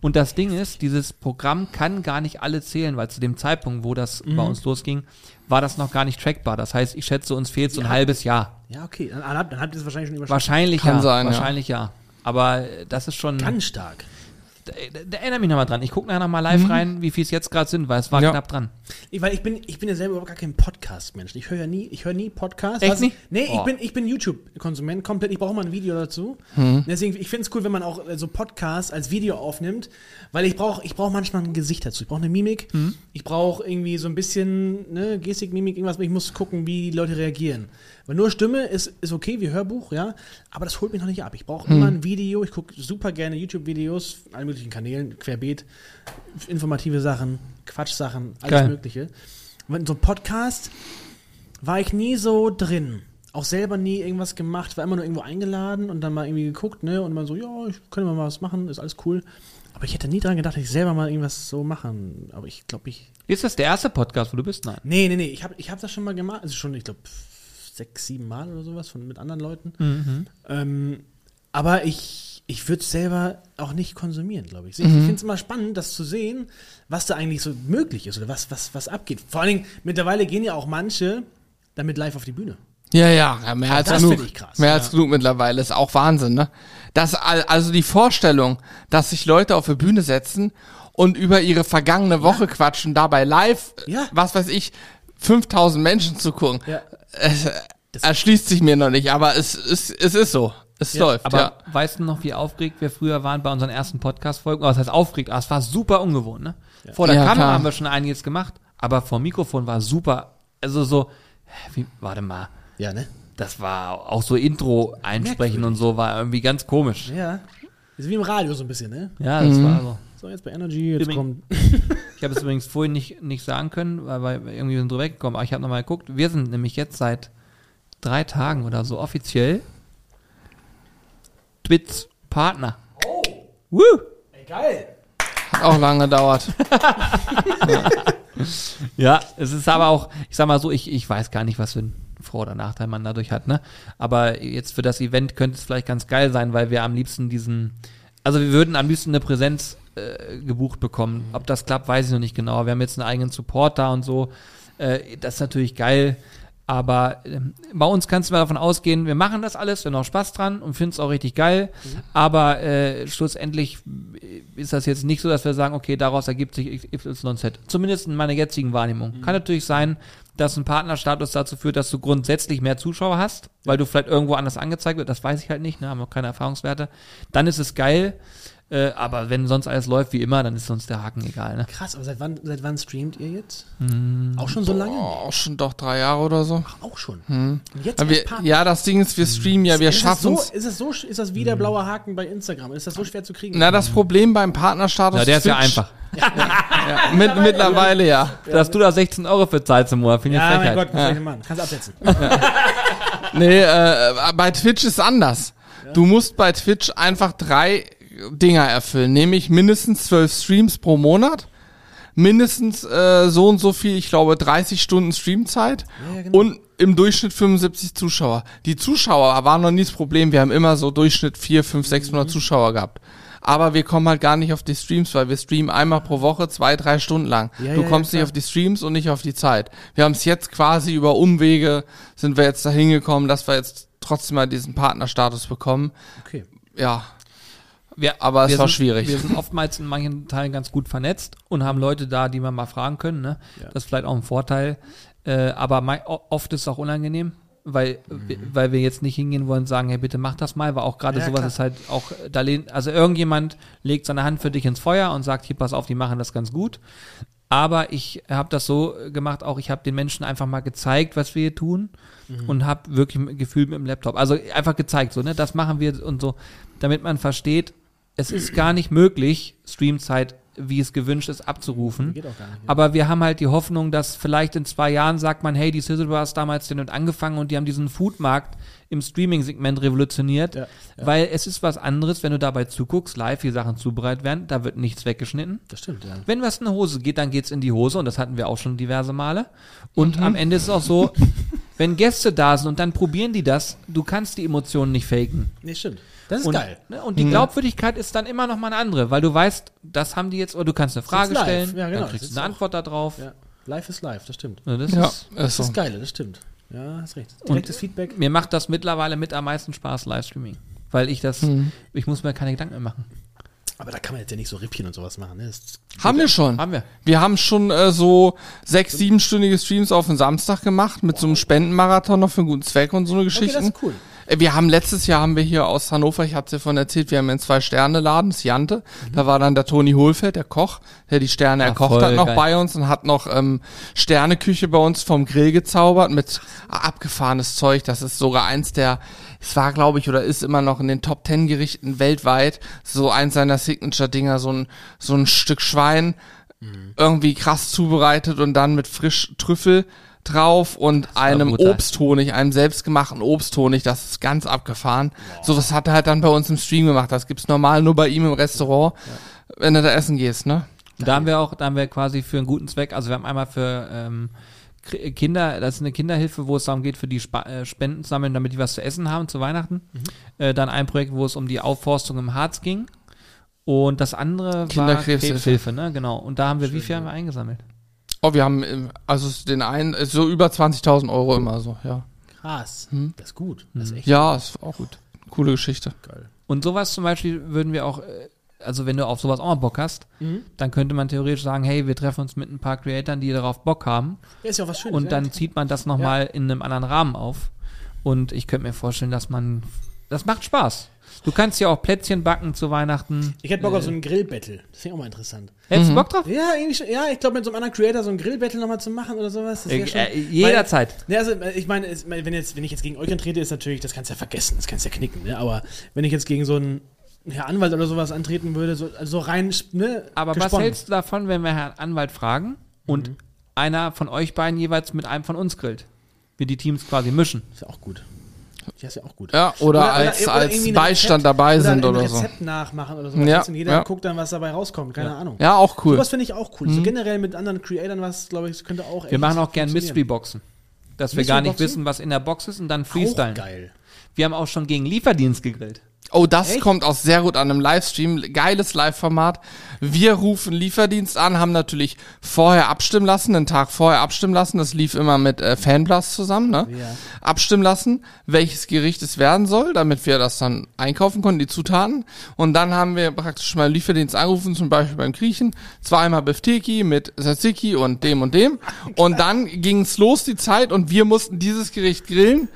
Und das Ding ist, dieses Programm kann gar nicht alle zählen, weil zu dem Zeitpunkt, wo das bei uns losging, war das noch gar nicht trackbar. Das heißt, ich schätze, uns fehlt so ein Ja. halbes Jahr. Ja, okay. Dann, dann habt ihr es wahrscheinlich schon überschritten. Wahrscheinlich Kann ja. sein, ja. wahrscheinlich ja. Aber äh, das ist schon. Ganz stark. Da, da erinnere mich nochmal dran. Ich gucke nachher nochmal live rein, wie viel es jetzt gerade sind, weil es war Ja. knapp dran. Ich, weil ich bin, ich bin ja selber überhaupt gar kein Podcast-Mensch. Ich höre ja nie, ich höre nie Podcasts. Echt Was- nicht? Nee, ich Oh. bin, ich bin YouTube-Konsument komplett. Ich brauche mal ein Video dazu. Mhm. Deswegen, ich finde es cool, wenn man auch äh, so Podcasts als Video aufnimmt, weil ich brauche, ich brauche manchmal ein Gesicht dazu. Ich brauche eine Mimik. Mhm. Ich brauche irgendwie so ein bisschen, ne, Gestik, Mimik, irgendwas. Ich muss gucken, wie die Leute reagieren. Weil nur Stimme ist, ist okay, wie Hörbuch, ja. Aber das holt mich noch nicht ab. Ich brauche Mhm. immer ein Video. Ich gucke super gerne YouTube-Videos, allen möglichen Kanälen, querbeet, informative Sachen, Quatschsachen, alles Geil. Mögliche. Und in so einem Podcast war ich nie so drin. Auch selber nie irgendwas gemacht, war immer nur irgendwo eingeladen und dann mal irgendwie geguckt, ne? Und man so, ja, ich könnte mal was machen, ist alles cool. Aber ich hätte nie dran gedacht, dass ich selber mal irgendwas so machen. Aber ich glaube, ich. Ist das der erste Podcast, wo du bist? Nein. Nee, nee, nee. Ich habe ich hab das schon mal gemacht. Also schon, ich glaube, sechs, sieben Mal oder sowas von, mit anderen Leuten. Mhm. Ähm, aber ich ich würde es selber auch nicht konsumieren, glaube ich. Ich Mhm. finde es immer spannend, das zu sehen, was da eigentlich so möglich ist oder was, was, was abgeht. Vor allen Dingen, mittlerweile gehen ja auch manche damit live auf die Bühne. Ja, ja, ja mehr als das genug. ich krass, mehr ja. als genug mittlerweile. Ist auch Wahnsinn, ne? Das, al- also die Vorstellung, dass sich Leute auf die Bühne setzen und über ihre vergangene Woche quatschen, dabei live, Ja. was weiß ich, 5000 Menschen zu gucken, Ja. Es, erschließt sich mir noch nicht, aber es, es, es ist so. Es läuft, Aber ja. weißt du noch, wie aufgeregt wir früher waren bei unseren ersten Podcast-Folgen? Oh, Was heißt aufgeregt? Aber es war super ungewohnt, ne? Vor der Ja, Kamera klar. haben wir schon einiges gemacht, aber vor dem Mikrofon war super. Also so, wie, warte mal, Ja, ne? das war auch so Intro einsprechen und so, war irgendwie ganz komisch. Ja. Ist wie im Radio so ein bisschen, ne? Ja, das war so. So, jetzt bei Energy, jetzt Übrigens- kommt. *laughs* Ich habe es übrigens vorhin nicht, nicht sagen können, weil, wir irgendwie sind drüber weggekommen, aber ich habe nochmal geguckt. Wir sind nämlich jetzt seit drei Tagen oder so offiziell Twits Partner. Oh! Woo! Ey, geil. Hat auch lange gedauert. *laughs* Ja, es ist aber auch, ich sag mal so, ich, ich weiß gar nicht, was für ein Vor- oder Nachteil man dadurch hat, ne? Aber jetzt für das Event könnte es vielleicht ganz geil sein, weil wir am liebsten diesen, also wir würden am liebsten eine Präsenz äh, gebucht bekommen. Ob das klappt, weiß ich noch nicht genau. Wir haben jetzt einen eigenen Support da und so. Äh, das ist natürlich geil. Aber ähm, bei uns kannst du mal davon ausgehen, wir machen das alles, wir haben auch Spaß dran und finden es auch richtig geil. Aber äh, schlussendlich ist das jetzt nicht so, dass wir sagen, okay, daraus ergibt sich XYZ. Zumindest in meiner jetzigen Wahrnehmung. Kann natürlich sein, dass ein Partnerstatus dazu führt, dass du grundsätzlich mehr Zuschauer hast, weil du vielleicht irgendwo anders angezeigt wird. Das weiß ich halt nicht, ne? haben wir keine Erfahrungswerte. Dann ist es geil. Äh, aber wenn sonst alles läuft wie immer, dann ist uns der Haken egal. Ne? Krass, aber seit wann, seit wann streamt ihr jetzt? Hm. Auch schon so lange? Oh, schon doch drei Jahre oder so. Ach, auch schon. Und jetzt wir, Partner. ja, das Ding ist, wir streamen ja, wir schaffen es es. so, ist es so, ist das wie der blaue Haken bei Instagram? Ist das so schwer zu kriegen? Na, das Problem beim Partnerstatus Ja, der ist ja Twitch- einfach. *laughs* Ja, mit, mittlerweile ja. Dass du da 16 Euro für zahlst im Monat, finde ich ja, eine mein Frechheit. Gott, denn machen? Kannst absetzen. *laughs* Nee, äh, bei Twitch ist anders. Du musst bei Twitch einfach drei Dinger erfüllen, nämlich mindestens zwölf Streams pro Monat, mindestens äh, so und so viel, ich glaube 30 Stunden Streamzeit Ja, genau. und im Durchschnitt 75 Zuschauer. Die Zuschauer waren noch nie das Problem, wir haben immer so Durchschnitt 4, 5, 600 Zuschauer gehabt. Aber wir kommen halt gar nicht auf die Streams, weil wir streamen einmal pro Woche zwei, drei Stunden lang. Ja, du ja, kommst nicht auf die Streams und nicht auf die Zeit. Wir haben es jetzt quasi über Umwege, sind wir jetzt dahin gekommen, dass wir jetzt trotzdem mal diesen Partnerstatus bekommen. Okay. Ja, Wir, Aber es wir war sind, schwierig. Wir sind oftmals in manchen Teilen ganz gut vernetzt und haben Leute da, die man mal fragen können. Ne? Ja. Das ist vielleicht auch ein Vorteil. Äh, aber oft ist es auch unangenehm, weil, wir- weil wir jetzt nicht hingehen wollen und sagen, hey, bitte mach das mal, weil auch gerade Ja, sowas klar. ist halt auch, da lehnt, also irgendjemand legt seine Hand für dich ins Feuer und sagt, hier, pass auf, die machen das ganz gut. Aber ich habe das so gemacht, auch ich habe den Menschen einfach mal gezeigt, was wir hier tun und habe wirklich gefühlt mit dem Laptop. Also einfach gezeigt, so, ne, das machen wir und so, damit man versteht, es ist gar nicht möglich, Streamzeit, wie es gewünscht ist, abzurufen. Geht auch gar nicht. Aber wir haben halt die Hoffnung, dass vielleicht in zwei Jahren sagt man, hey, die Sizzle Bars damals den und angefangen und die haben diesen Foodmarkt im Streaming-Segment revolutioniert. Ja, Weil es ist was anderes, wenn du dabei zuguckst, live wie Sachen zubereitet werden, da wird nichts weggeschnitten. Das stimmt, ja. Wenn was in eine Hose geht, dann geht's in die Hose und das hatten wir auch schon diverse Male. Und am Ende ist es auch so, *laughs* wenn Gäste da sind und dann probieren die das, du kannst die Emotionen nicht faken. Nee, stimmt. Das ist und, geil. Ne, und die Glaubwürdigkeit ist dann immer noch mal eine andere, weil du weißt, das haben die jetzt, oder du kannst eine Frage stellen, Ja, genau, dann kriegst du eine auch- Antwort darauf. Ja. Live ist live, das stimmt. Ne, das ja, ist, Das so. ist geil, das stimmt. Ja, hast recht. Direktes Feedback. mir macht das mittlerweile mit am meisten Spaß, Livestreaming. Weil ich das, Mhm. ich muss mir keine Gedanken mehr machen. Aber da kann man jetzt ja nicht so Rippchen und sowas machen. Ne? Haben wir schon. Haben wir. Wir haben schon äh, so sechs, siebenstündige Streams auf den Samstag gemacht mit so einem Spendenmarathon noch für einen guten Zweck und so eine okay, Geschichten. das ist cool. Äh, Wir haben letztes Jahr haben wir hier aus Hannover, ich hatte davon erzählt, wir haben einen Zwei-Sterne-Laden, das Jante. Da war dann der Toni Hohlfeld, der Koch, der die Sterne Ah, erkocht hat noch geil. bei uns und hat noch ähm, Sterneküche bei uns vom Grill gezaubert mit abgefahrenes Zeug. Das ist sogar eins der, es war glaube ich oder ist immer noch in den Top Ten Gerichten weltweit so eins seiner Signature-Dinger, so ein, so ein Stück Schwein, irgendwie krass zubereitet und dann mit frisch Trüffel drauf und einem brutal. Obsthonig, einem selbstgemachten Obsthonig, das ist ganz abgefahren. Sowas hat er halt dann bei uns im Stream gemacht. Das gibt's normal nur bei ihm im Restaurant, wenn du da essen gehst, ne? Da haben wir auch, da haben wir quasi für einen guten Zweck, also wir haben einmal für ähm, Kinder, das ist eine Kinderhilfe, wo es darum geht, für die Spa äh, Spenden zu sammeln, damit die was zu essen haben zu Weihnachten. Äh, dann ein Projekt, wo es um die Aufforstung im Harz ging. Und das andere war Kinderkrebshilfe. Krebshilfe, ne? Genau. Und da haben wir, wie viel haben wir eingesammelt? Oh, wir haben, äh, also den einen, äh, so über 20.000 Euro immer so, ja. Krass. Hm. Das ist gut. Das ist echt Ja, ist auch gut. Coole Geschichte. geil. Und sowas zum Beispiel würden wir auch, äh, also wenn du auf sowas auch mal Bock hast, Mhm. dann könnte man theoretisch sagen, hey, wir treffen uns mit ein paar Creatoren, die darauf Bock haben. Ja, ist ja auch was Schönes. Und ja. dann zieht man das nochmal in einem anderen Rahmen auf. Und ich könnte mir vorstellen, dass man, das macht Spaß. Du kannst ja auch Plätzchen backen zu Weihnachten. Ich hätte Bock auf so ein Grillbattle. Das finde ich auch mal interessant. Hättest du Bock drauf? Ja, irgendwie schon, ja, ich glaube, mit so einem anderen Creator so ein Grillbattle nochmal zu machen oder sowas. Das Äh, wäre schon. äh, jederzeit. Ne, also äh, ich meine, wenn jetzt, wenn ich jetzt gegen euch antrete, ist natürlich, das kannst du ja vergessen, das kannst du ja knicken, ne? Aber wenn ich jetzt gegen so einen Herr Anwalt oder sowas antreten würde, so, also so rein, ne? Aber was gesponnen. hältst du davon, wenn wir Herrn Anwalt fragen und Mhm. einer von euch beiden jeweils mit einem von uns grillt? Wir die Teams quasi mischen. Ist ja auch gut. Ja, ist ja auch gut. Ja, oder, als, oder als irgendwie ein Beistand Rezept- dabei sind ein oder so. Rezept nachmachen oder sowas. Ja, und jeder ja. guckt dann, was dabei rauskommt. Keine Ahnung. Ja, auch cool. Sowas finde ich auch cool. So generell mit anderen Creatoren was, glaube ich, könnte auch Wir machen auch gern. Mystery-Boxen. Dass wir gar nicht wissen, was in der Box ist und dann Auch freestylen. geil. Wir haben auch schon gegen Lieferdienst gegrillt. Oh, das Echt? kommt auch sehr gut an einem Livestream. Geiles Live-Format. Wir rufen Lieferdienst an, haben natürlich vorher abstimmen lassen, einen Tag vorher abstimmen lassen. Das lief immer mit äh, Fanblast zusammen, ne? Ja. Abstimmen lassen, welches Gericht es werden soll, damit wir das dann einkaufen konnten, die Zutaten. Und dann haben wir praktisch mal Lieferdienst angerufen, zum Beispiel beim Griechen. Zweimal Befteki mit Tzatziki und dem und dem. Und dann ging es los, die Zeit, und wir mussten dieses Gericht grillen.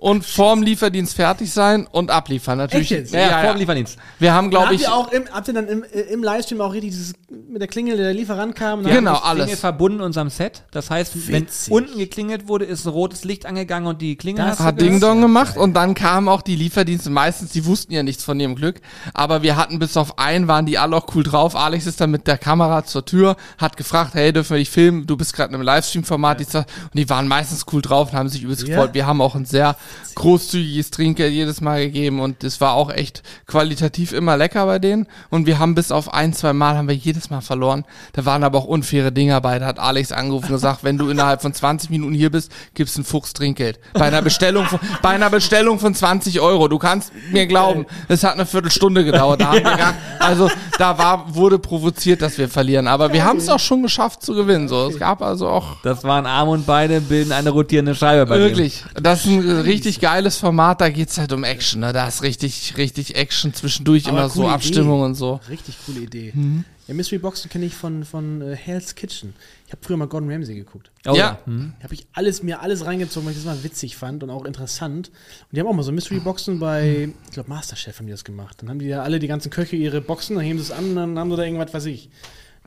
Und vorm Lieferdienst fertig sein und abliefern. Natürlich. Echt jetzt? Ja, ja, vor dem Lieferdienst. Wir haben, glaube habt ich, ihr auch im, habt ihr dann im, im Livestream auch richtig dieses mit der Klingel, der Lieferant kam? und dann- Genau, das Klingel alles. verbunden in unserem Set. Das heißt, wenn Witzig. unten geklingelt wurde, ist ein rotes Licht angegangen und die Klingel Das hast du hat. Ding Dong ja gemacht und dann kamen auch die Lieferdienste. Meistens, die wussten ja nichts von ihrem Glück, aber wir hatten bis auf einen, waren die alle auch cool drauf. Alex ist dann mit der Kamera zur Tür, hat gefragt, hey, dürfen wir dich filmen? Du bist gerade in einem Livestream-Format. das. Und die waren meistens cool drauf und haben sich übelst Ja. gefreut. Wir haben auch ein sehr großzügiges Trinkgeld jedes Mal gegeben und es war auch echt qualitativ immer lecker bei denen. Und wir haben bis auf ein, zwei Mal haben wir jedes Mal verloren. Da waren aber auch unfaire Dinger bei. Da hat Alex angerufen und gesagt, wenn du innerhalb von 20 Minuten hier bist, gibt's ein Fuchs Trinkgeld. Bei einer Bestellung von, bei einer Bestellung von 20 Euro. Du kannst mir glauben, es hat eine Viertelstunde gedauert. Da wir gar, also da war, wurde provoziert, dass wir verlieren. Aber wir haben es auch schon geschafft zu gewinnen. So, es gab also auch Das waren Arm und Beine, bilden eine rotierende Scheibe bei Wirklich. Das ist ein richtig geiles Format, da geht's halt um Action. Ne? Da ist richtig, richtig Action zwischendurch Aber immer so Idee. und so. Richtig coole Idee. Mhm. Ja, Mystery Boxen kenne ich von, von äh, Hell's Kitchen. Ich habe früher mal Gordon Ramsay geguckt. Oh, Ja. Hm. Da habe ich alles, mir alles reingezogen, weil ich das mal witzig fand und auch interessant. Und die haben auch mal so Mystery Boxen bei, ich glaube, Masterchef haben die das gemacht. Dann haben die ja alle, die ganzen Köche, ihre Boxen, dann heben sie es an und dann haben sie da irgendwas, weiß ich,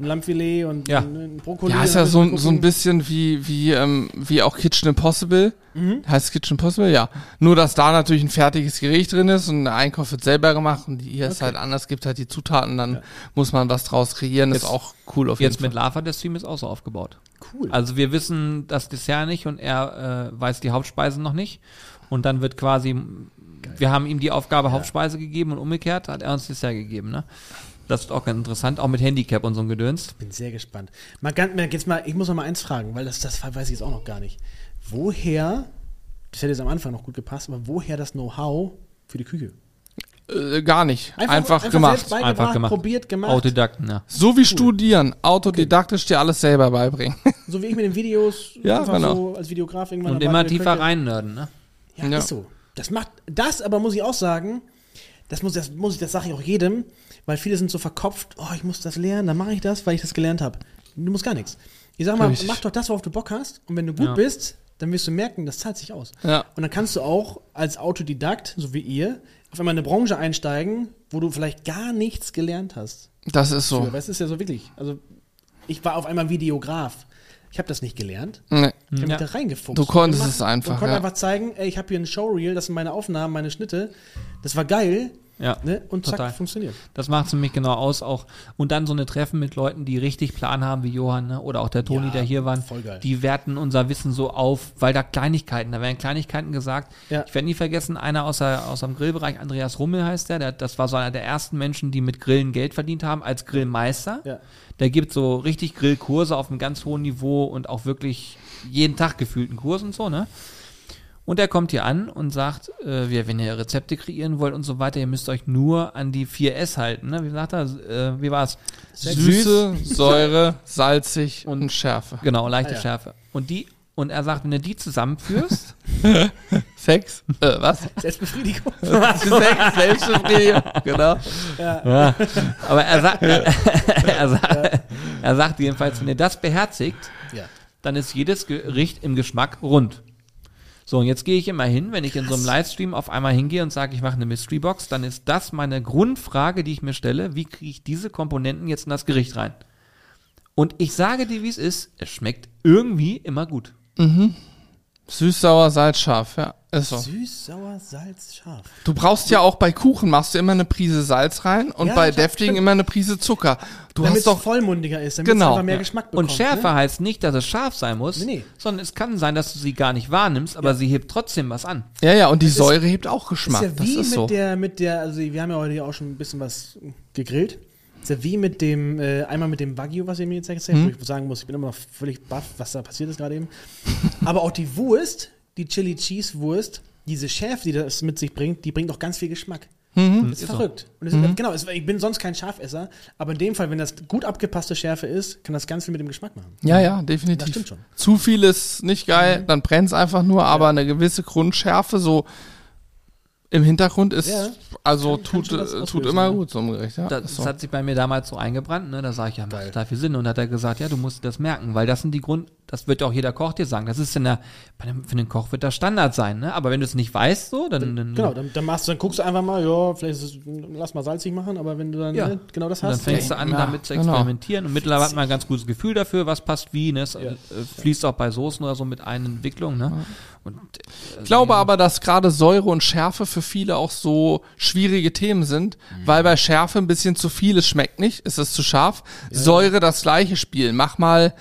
ein Lammfilet und Ja. ein, Brokkoli. Ja, ist ja so, so ein bisschen wie, wie, ähm, wie auch Kitchen Impossible. Mhm. Heißt Kitchen Impossible? Ja. Nur, dass da natürlich ein fertiges Gericht drin ist und der Einkauf wird selber gemacht und hier ist Okay. halt anders, gibt halt die Zutaten, dann muss man was draus kreieren. Jetzt- ist auch cool auf jeden Jetzt mit Fall. Lava, der Stream ist auch so aufgebaut. Cool. Also wir wissen das Dessert nicht und er äh, weiß die Hauptspeisen noch nicht. Und dann wird quasi, wir haben ihm die Aufgabe Hauptspeise gegeben und umgekehrt hat er uns Dessert gegeben. Ne? Das ist auch ganz interessant, auch mit Handicap und so ein Gedöns. Bin sehr gespannt. Mal ganz, mal, jetzt mal, ich muss noch mal eins fragen, weil das, das weiß ich jetzt auch noch gar nicht. Woher, das hätte jetzt am Anfang noch gut gepasst, aber woher das Know-how für die Küche? Äh, gar nicht. Einfach, gemacht. selbst beigebracht, Einfach gemacht. probiert, gemacht. Autodidakten, ja. So wie studieren. Autodidaktisch dir alles selber beibringen. *laughs* So wie ich mit den Videos, Ja, einfach genau. so als Videograf irgendwann. Und immer tiefer reinnörden, ne? Ja, Ja. ist so. Das macht, das aber muss ich auch sagen, das muss, das muss ich, das sage ich auch jedem, weil viele sind so verkopft, oh, ich muss das lernen, dann mache ich das, weil ich das gelernt habe. Du musst gar nichts. Ich sag mal, Richtig. mach doch das, worauf du Bock hast, und wenn du gut Ja. bist, dann wirst du merken, das zahlt sich aus. Ja. Und dann kannst du auch als Autodidakt, so wie ihr, auf einmal in eine Branche einsteigen, wo du vielleicht gar nichts gelernt hast. Das ist so. Weil es ist ja so wirklich. Also, ich war auf einmal Videograf. Ich habe das nicht gelernt. Nee. Ich habe Ja. mich da reingefuchst. Du konntest Gemacht es einfach, Und konnte ja. einfach zeigen, ey, ich habe hier ein Showreel, das sind meine Aufnahmen, meine Schnitte. Das war geil. Ja, Ne? Und zack, total. funktioniert. Das macht es nämlich genau aus auch. Und dann so eine Treffen mit Leuten, die richtig Plan haben, wie Johann, ne? oder auch der Toni, Ja, der hier war. voll geil. Die werten unser Wissen so auf, weil da Kleinigkeiten, da werden Kleinigkeiten gesagt. Ja. Ich werde nie vergessen, einer aus, der, aus dem Grillbereich, Andreas Rummel heißt der, der, das war so einer der ersten Menschen, die mit Grillen Geld verdient haben, als Grillmeister. Ja. Der gibt so richtig Grillkurse auf einem ganz hohen Niveau und auch wirklich jeden Tag gefühlten Kurs und so, ne? Und er kommt hier an und sagt, äh, wir, wenn ihr Rezepte kreieren wollt und so weiter, ihr müsst euch nur an die 4S halten. Ne? Wie sagt er? Äh, wie war's? Süße, Säure, salzig und Schärfe. Genau, leichte Ah, ja. Schärfe. Und die, und er sagt, wenn du die zusammenführst, *laughs* Sex? Äh, was? Selbstbefriedigung. *laughs* Sex, Selbstbefriedigung, genau. ja. aber er sagt, er, *laughs* er, sagt, er sagt jedenfalls, wenn ihr das beherzigt, ja. dann ist jedes Gericht im Geschmack rund. So, und jetzt gehe ich immer hin, wenn ich in so einem Livestream auf einmal hingehe und sage, ich mache eine Mystery Box, dann ist das meine Grundfrage, die ich mir stelle, wie kriege ich diese Komponenten jetzt in das Gericht rein? Und ich sage dir, wie es ist, es schmeckt irgendwie immer gut. Süß, sauer, salz, scharf, ja. Ist so. Süß, sauer, Salz, scharf. Du brauchst ja auch bei Kuchen machst du immer eine Prise Salz rein und Ja, bei deftigen immer eine Prise Zucker. Du Damit hast es doch vollmundiger ist, damit Genau, es einfach mehr ja. Geschmack bekommt. Und Schärfe Ne? heißt nicht, dass es scharf sein muss, Nee, nee. sondern es kann sein, dass du sie gar nicht wahrnimmst, aber sie hebt trotzdem was an. Ja, ja, und die Säure hebt auch Ist Geschmack. ja wie das ist mit so. der, mit der, also wir haben ja heute hier auch schon ein bisschen was gegrillt. Ist ja wie mit dem, äh, einmal mit dem Wagyu, was ihr mir jetzt erzählt Mhm. habt, wo ich sagen muss, ich bin immer noch völlig baff, was da passiert ist gerade eben. Aber auch die Wurst, die Chili Cheese Wurst, diese Schärfe, die das mit sich bringt, die bringt auch ganz viel Geschmack. Mhm. Das ist verrückt. Und es ist, genau, es, ich bin sonst kein Schafesser, aber in dem Fall, wenn das gut abgepasste Schärfe ist, kann das ganz viel mit dem Geschmack machen. Ja, ja, definitiv. Das stimmt schon. Zu viel ist nicht geil, dann brennt's einfach nur, aber eine gewisse Grundschärfe so im Hintergrund ist, Ja. also Kann- kann tut, was äh, tut immer ja. gut so Gericht. Ja, Das, das so. hat sich bei mir damals so eingebrannt, ne? Da sage ich, ja, macht total viel Sinn. Und hat er gesagt, ja, du musst das merken, weil das sind die Grund, das wird auch jeder Koch dir sagen. Das ist in der, bei dem, für den Koch wird das Standard sein, ne? Aber wenn du es nicht weißt, so, dann, dann, Genau, dann, dann machst du, dann guckst du einfach mal, ja, vielleicht ist es, lass mal salzig machen, aber wenn du dann Ja. ne, genau das Und dann hast. fängst du an, Ja, damit zu genau. experimentieren. Und mittlerweile hat man ein ganz gutes Gefühl dafür, was passt wie. Ne? Es äh, fließt auch bei Soßen oder so mit ein in Entwicklung. Ne? Und, äh, Ich glaube aber, dass gerade Säure und Schärfe für viele auch so schwierige Themen sind, weil bei Schärfe ein bisschen zu viel, es schmeckt nicht, es ist zu scharf. Säure das gleiche Spiel. Mach mal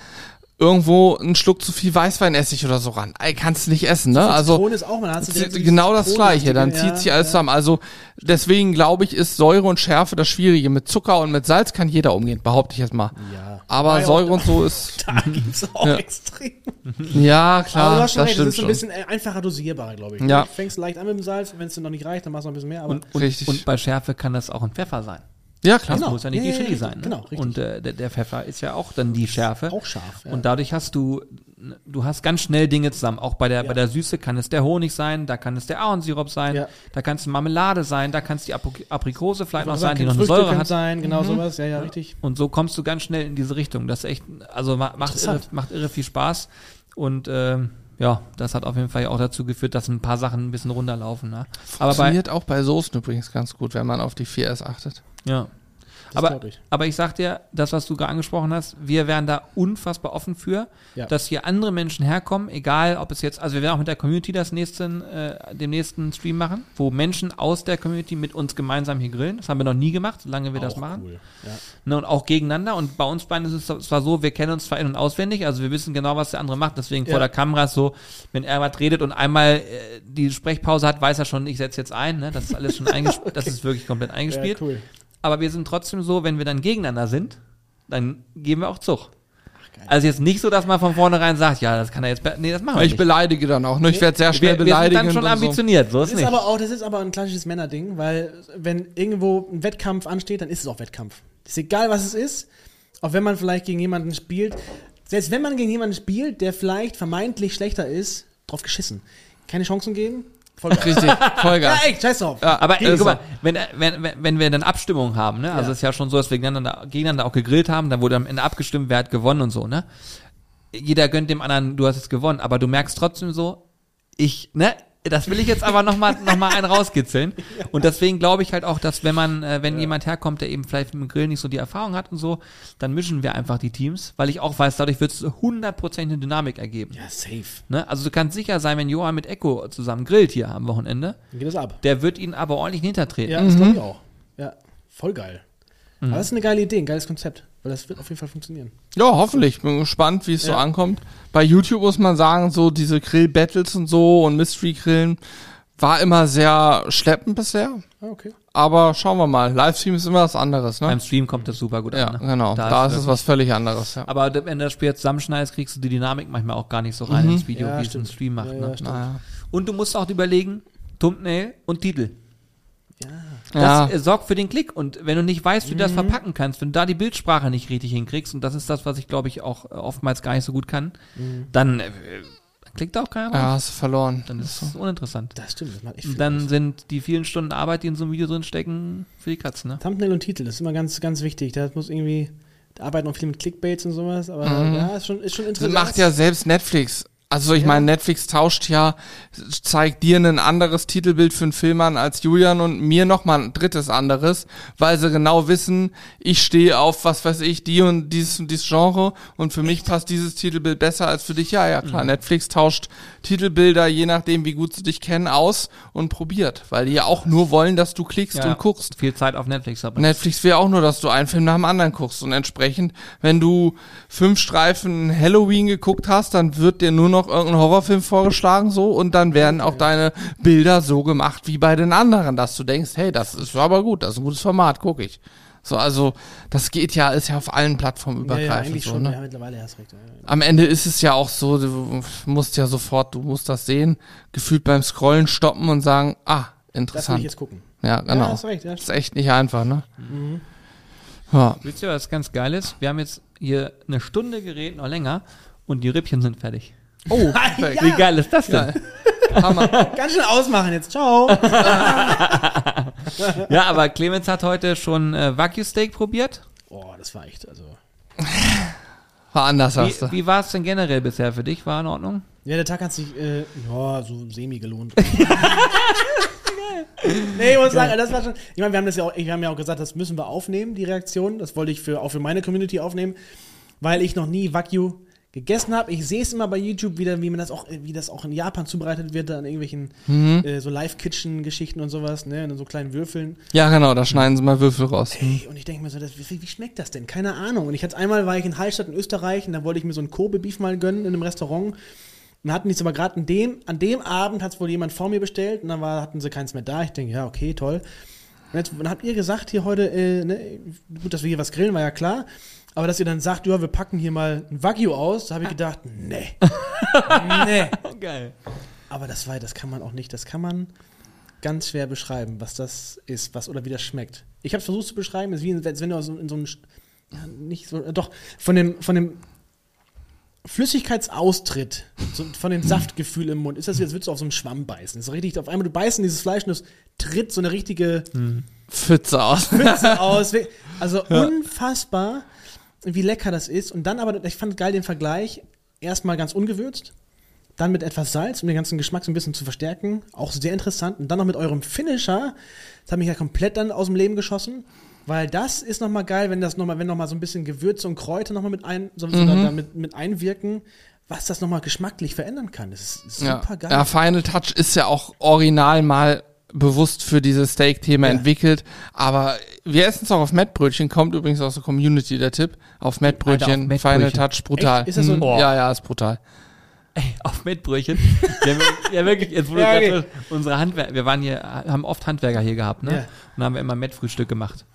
irgendwo einen Schluck zu viel Weißweinessig oder so ran. Ey, kannst du nicht essen, ne? Also Zitrone ist auch mal, hast du genau das gleiche, dann ja, zieht sich alles ja. zusammen. Also deswegen glaube ich, ist Säure und Schärfe das Schwierige. Mit Zucker und mit Salz kann jeder umgehen, behaupte ich jetzt mal. Ja. Aber Ja, Säure und- so *laughs* ist Da gibt's auch Ja. extrem. ja klar, aber du hast schon das recht, das stimmt ist so ein schon. bisschen äh, einfacher dosierbarer, glaube ich. Ja. Du fängst leicht an mit dem Salz, wenn es dir noch nicht reicht, dann machst du noch ein bisschen mehr. Aber und, und, Richtig. und bei Schärfe kann das auch ein Pfeffer sein. Ja klar. Das muss ja nicht Ja, die Chili ja, sein. Ne? genau, richtig. Und äh, der, der Pfeffer ist ja auch dann die Schärfe. auch scharf. Ja. Und dadurch hast du, du hast ganz schnell Dinge zusammen. Auch bei der, bei der Süße kann es der Honig sein, da kann es der Ahornsirup sein, da kann es Marmelade sein, da kann es die Apri- Aprikose vielleicht noch sein, die noch eine Früchte Säure hat. sein, Mhm. genau sowas. Ja, ja, richtig. Und so kommst du ganz schnell in diese Richtung. Das ist echt, also ma- macht irre, macht irre viel Spaß. Und ähm, ja, das hat auf jeden Fall auch dazu geführt, dass ein paar Sachen ein bisschen runterlaufen. Ne? Aber bei, Funktioniert auch bei Soßen übrigens ganz gut, wenn man auf die 4S achtet. ja. Das Aber, ich. aber ich sag dir, das, was du gerade angesprochen hast, wir wären da unfassbar offen für, Ja. dass hier andere Menschen herkommen, egal ob es jetzt, also wir werden auch mit der Community das nächsten, äh, dem nächsten Stream machen, wo Menschen aus der Community mit uns gemeinsam hier grillen. Das haben wir noch nie gemacht, solange wir das Auch machen. Cool. Ja. Ne, und auch gegeneinander. Und bei uns beiden ist es zwar so, wir kennen uns zwar in- und auswendig, also wir wissen genau, was der andere macht. Deswegen vor Ja. der Kamera ist so, wenn er was redet und einmal äh, die Sprechpause hat, weiß er schon, ich setze jetzt ein. Ne? Das ist alles schon *laughs* eingespielt. Das ist wirklich komplett eingespielt. Ja, cool. Aber wir sind trotzdem so, wenn wir dann gegeneinander sind, dann geben wir auch Zug. Also jetzt nicht so, dass man von vornherein sagt, ja, das kann er jetzt, nee, das machen wir Ich nicht. beleidige dann auch, ne? Ich werde sehr schnell wir, wir sind beleidigen. dann schon so. ambitioniert, so Das ist ist, nicht. aber auch, das ist aber ein klassisches Männerding, weil wenn irgendwo ein Wettkampf ansteht, dann ist es auch Wettkampf. Ist egal, was es ist, auch wenn man vielleicht gegen jemanden spielt. Selbst wenn man gegen jemanden spielt, der vielleicht vermeintlich schlechter ist, drauf geschissen. Keine Chancen geben? Voll. Richtig, *laughs* ja, Vollgas. ey, scheiß drauf. Ja, Aber äh, guck mal, wenn, wenn, wenn, wenn wir dann Abstimmungen haben, ne? Also Ja. es ist ja schon so, dass wir gegeneinander, gegeneinander auch gegrillt haben, dann wurde am Ende abgestimmt, wer hat gewonnen und so, ne? Jeder gönnt dem anderen, du hast es gewonnen, aber du merkst trotzdem so, ich, ne? Das will ich jetzt aber nochmal noch mal einen rauskitzeln. *laughs* Und deswegen glaube ich halt auch, dass wenn man, äh, wenn jemand herkommt, der eben vielleicht mit dem Grill nicht so die Erfahrung hat und so, dann mischen wir einfach die Teams, weil ich auch weiß, dadurch wird es 100% eine Dynamik ergeben. Ja, safe. Ne? Also du kannst sicher sein, wenn Johann mit Echo zusammen grillt hier am Wochenende, Dann geht das ab. der wird ihn aber ordentlich hintertreten. Ja, das glaube ich auch. Ja, voll geil. Aber das ist eine geile Idee, ein geiles Konzept. Weil das wird auf jeden Fall funktionieren. Ja, hoffentlich. Bin gespannt, wie es so Ja. ankommt. Bei YouTube muss man sagen, so diese Grill-Battles und so und Mystery-Grillen war immer sehr schleppend bisher. Ah, okay. Aber schauen wir mal. Livestream ist immer was anderes, ne? Beim Stream kommt das super gut Ja, an. Ne? genau. Da, ist es was völlig anderes. Ja. Aber wenn du das Spiel jetzt zusammenschneidest, kriegst du die Dynamik manchmal auch gar nicht so rein ins Video, Ja, wie es ein Stream macht. Ja, ne? ja. Und du musst auch überlegen, Thumbnail und Titel. Ja. Das Ja. äh, sorgt für den Klick. Und wenn du nicht weißt, wie du das verpacken kannst, wenn du da die Bildsprache nicht richtig hinkriegst, und das ist das, was ich glaube ich auch äh, oftmals gar nicht so gut kann, dann äh, klickt auch keiner. Ja, hast du verloren. Dann ist es uninteressant. Das stimmt, das macht echt viel Und dann aus. sind die vielen Stunden Arbeit, die in so einem Video drin stecken, für die Katzen, ne? Thumbnail und Titel, das ist immer ganz, ganz wichtig. Da muss irgendwie, da arbeiten auch viel mit Clickbaits und sowas, aber Mhm. ja, ist schon, ist schon Das interessant. macht ja selbst Netflix. Also ich Ja. meine, Netflix tauscht ja, zeigt dir ein anderes Titelbild für einen Film an als Julian und mir nochmal ein drittes anderes, weil sie genau wissen, ich stehe auf, was weiß ich, die und dieses und dieses Genre und für mich passt dieses Titelbild besser als für dich. Ja, ja, klar. Netflix tauscht Titelbilder, je nachdem, wie gut sie dich kennen, aus und probiert, weil die ja auch nur wollen, dass du klickst und guckst. Viel Zeit auf Netflix aber. Netflix will auch nur, dass du einen Film nach dem anderen guckst. Und entsprechend, wenn du fünf Streifen Halloween geguckt hast, dann wird dir nur noch irgendein Horrorfilm vorgeschlagen so und dann werden auch deine Bilder so gemacht wie bei den anderen, dass du denkst, hey, das ist aber gut, das ist ein gutes Format, guck ich. So, also das geht ja, ist ja auf allen Plattformen ja, übergreifend. ja, eigentlich so, schon. ne? Ja, mittlerweile hast recht. Ja, ja. Am Ende ist es ja auch so, du musst ja sofort, du musst das sehen, gefühlt beim Scrollen stoppen und sagen, ah, Das will interessant. ich jetzt gucken. Ja, genau. Ja, hast recht. Ja, ist echt nicht einfach, ne? Ja. Wisst ihr, was ganz geil ist? Wir haben jetzt hier eine Stunde geredet, noch länger, und die Rippchen sind fertig. Oh, *laughs* Ja. Wie geil ist das denn? Hammer. *laughs* Ganz schnell ausmachen jetzt. Ciao. *laughs* Ja, aber Clemens hat heute schon äh, Wagyu Steak probiert. oh, das war echt, also. War anders hast Wie, du. wie war es denn generell bisher für dich? War in Ordnung? Ja, der Tag hat sich, äh, ja, so semi gelohnt. *laughs* nee, ich muss sagen, das war schon. Ich meine, wir haben das ja auch, wir haben ja auch gesagt, das müssen wir aufnehmen, die Reaktion. Das wollte ich für, auch für meine Community aufnehmen, weil ich noch nie Wagyu gegessen habe. Ich sehe es immer bei YouTube wieder, wie man das auch, wie das auch in Japan zubereitet wird, an irgendwelchen äh, so Live-Kitchen-Geschichten und sowas, ne, in so kleinen Würfeln. Ja, genau, da schneiden sie mal Würfel raus. Hm. Ey, und ich denke mir so, das, wie, wie schmeckt das denn? Keine Ahnung. Und ich hatte einmal war ich in Hallstatt in Österreich und da wollte ich mir so ein Kobe-Beef mal gönnen in einem Restaurant. Und dann hatten die es aber gerade an dem, an dem Abend hat es wohl jemand vor mir bestellt und dann war, hatten sie keins mehr da. Ich denke, ja, okay, toll. Und jetzt dann habt ihr gesagt hier heute, äh, ne, gut, dass wir hier was grillen, war ja klar. Aber dass ihr dann sagt, ja, wir packen hier mal ein Wagyu aus, da habe ich gedacht, nee. *laughs* nee. Geil. Aber das war, das kann man auch nicht, das kann man ganz schwer beschreiben, was das ist, was oder wie das schmeckt. Ich habe es versucht zu beschreiben, es ist wie als wenn du so in so einem, ja, nicht so, doch, von dem, von dem Flüssigkeitsaustritt, so von dem Saftgefühl im Mund, ist das, als würdest du auf so einen Schwamm beißen. Das ist richtig, auf einmal du beißt in dieses Fleisch und es tritt so eine richtige Pfütze aus. Pfütze *laughs* aus. Also unfassbar, wie lecker das ist. Und dann aber, ich fand geil den Vergleich, erstmal ganz ungewürzt, dann mit etwas Salz, um den ganzen Geschmack so ein bisschen zu verstärken. Auch sehr interessant. Und dann noch mit eurem Finisher. Das hat mich ja komplett dann aus dem Leben geschossen. Weil das ist nochmal geil, wenn das noch mal, wenn noch mal so ein bisschen Gewürze und Kräuter nochmal mit ein, so, so da, da mit, einwirken, was das nochmal geschmacklich verändern kann. Das ist Ja. super geil. ja, Final Touch ist ja auch original mal bewusst für dieses Steak-Thema Ja. entwickelt. Aber wir essen es auch auf Mettbrötchen, kommt übrigens aus der Community der Tipp. Auf Mettbrötchen, auf Final. Touch, brutal. Echt? Ist das so ein- Oh. Ja, ja, ist brutal. Ey, auf Mettbrötchen. *laughs* ja, wir- ja, wirklich, jetzt wurde Ja, okay. unsere Handwerker, wir waren hier, haben oft Handwerker hier gehabt, ne? Ja. Und dann haben wir immer Mettfrühstück gemacht.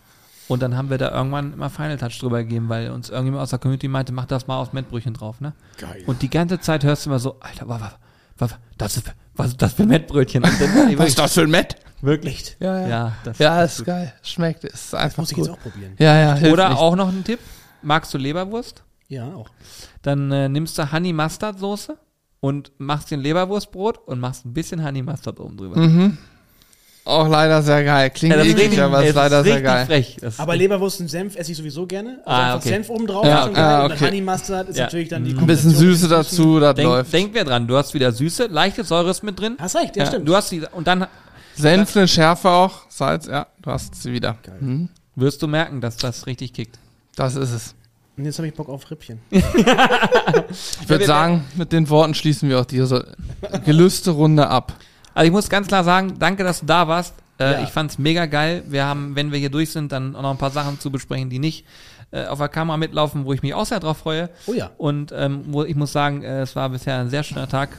Und dann haben wir da irgendwann immer Final Touch drüber gegeben, weil uns irgendjemand aus der Community meinte, mach das mal aufs Mettbrötchen drauf, ne? Geil. Und die ganze Zeit hörst du immer so, Alter, was, was, was, das ist, was ist das für Mettbrötchen? Dann, ey, Was ist das für ein Mett? wirklich? Echt? Ja, Ja, das Ja, das ist gut. geil. Schmeckt, ist einfach Muss ich gut. jetzt auch probieren. Ja, ja, Oder nicht. auch noch ein Tipp, magst du Leberwurst? Ja, auch. Dann äh, nimmst du Honey Mustard Soße und machst den Leberwurstbrot und machst ein bisschen Honey Mustard oben drüber. Mhm. Auch leider sehr geil. Klingt Ja, das ist eklig, richtig, aber es ist leider sehr richtig geil. frech. Das Aber Leberwurst und Senf esse ich sowieso gerne. Also Ah, einfach okay. Senf oben drauf, Ja, ist schon ah, geil. Und okay. dann Honey Mustard ist Ja. natürlich dann die Ein bisschen Süße dazu, das denk, läuft. denk wer dran, du hast wieder Süße, leichte Säure ist mit drin. Hast recht, ja, stimmt. Du hast die, und dann Senf, eine Schärfe auch, Salz, ja, du hast sie wieder. Hm, wirst du merken, dass das richtig kickt. das ist es. Und jetzt habe ich Bock auf Rippchen. *laughs* Ich würde wir- sagen, mit den Worten schließen wir auch diese gelüste Runde ab. Also ich muss ganz klar sagen, danke, dass du da warst. Äh, Ja. Ich fand's mega geil. Wir haben, wenn wir hier durch sind, dann auch noch ein paar Sachen zu besprechen, die nicht äh, auf der Kamera mitlaufen, wo ich mich auch sehr drauf freue. Oh ja. Und ähm, wo ich muss sagen, äh, es war bisher ein sehr schöner Tag.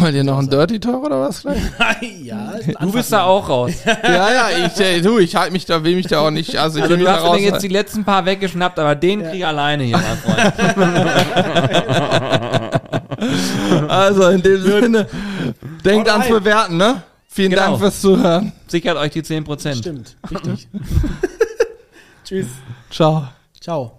Wollt ihr noch einen Dirty Talk oder was gleich? *laughs* ja, Du bist da auch raus. *laughs* ja, ja, ich, äh, du, ich halte mich da, will mich da auch nicht, also ich Also will mich du hast mir raus. jetzt die letzten paar weggeschnappt, aber den krieg ich alleine hier, mein Freund. *laughs* Also in dem Sinne, denkt ans. Bewerten, ne? Vielen Genau. Dank fürs Zuhören. Sichert euch die 10%. Stimmt, *laughs* richtig. *laughs* Tschüss. Ciao. Ciao.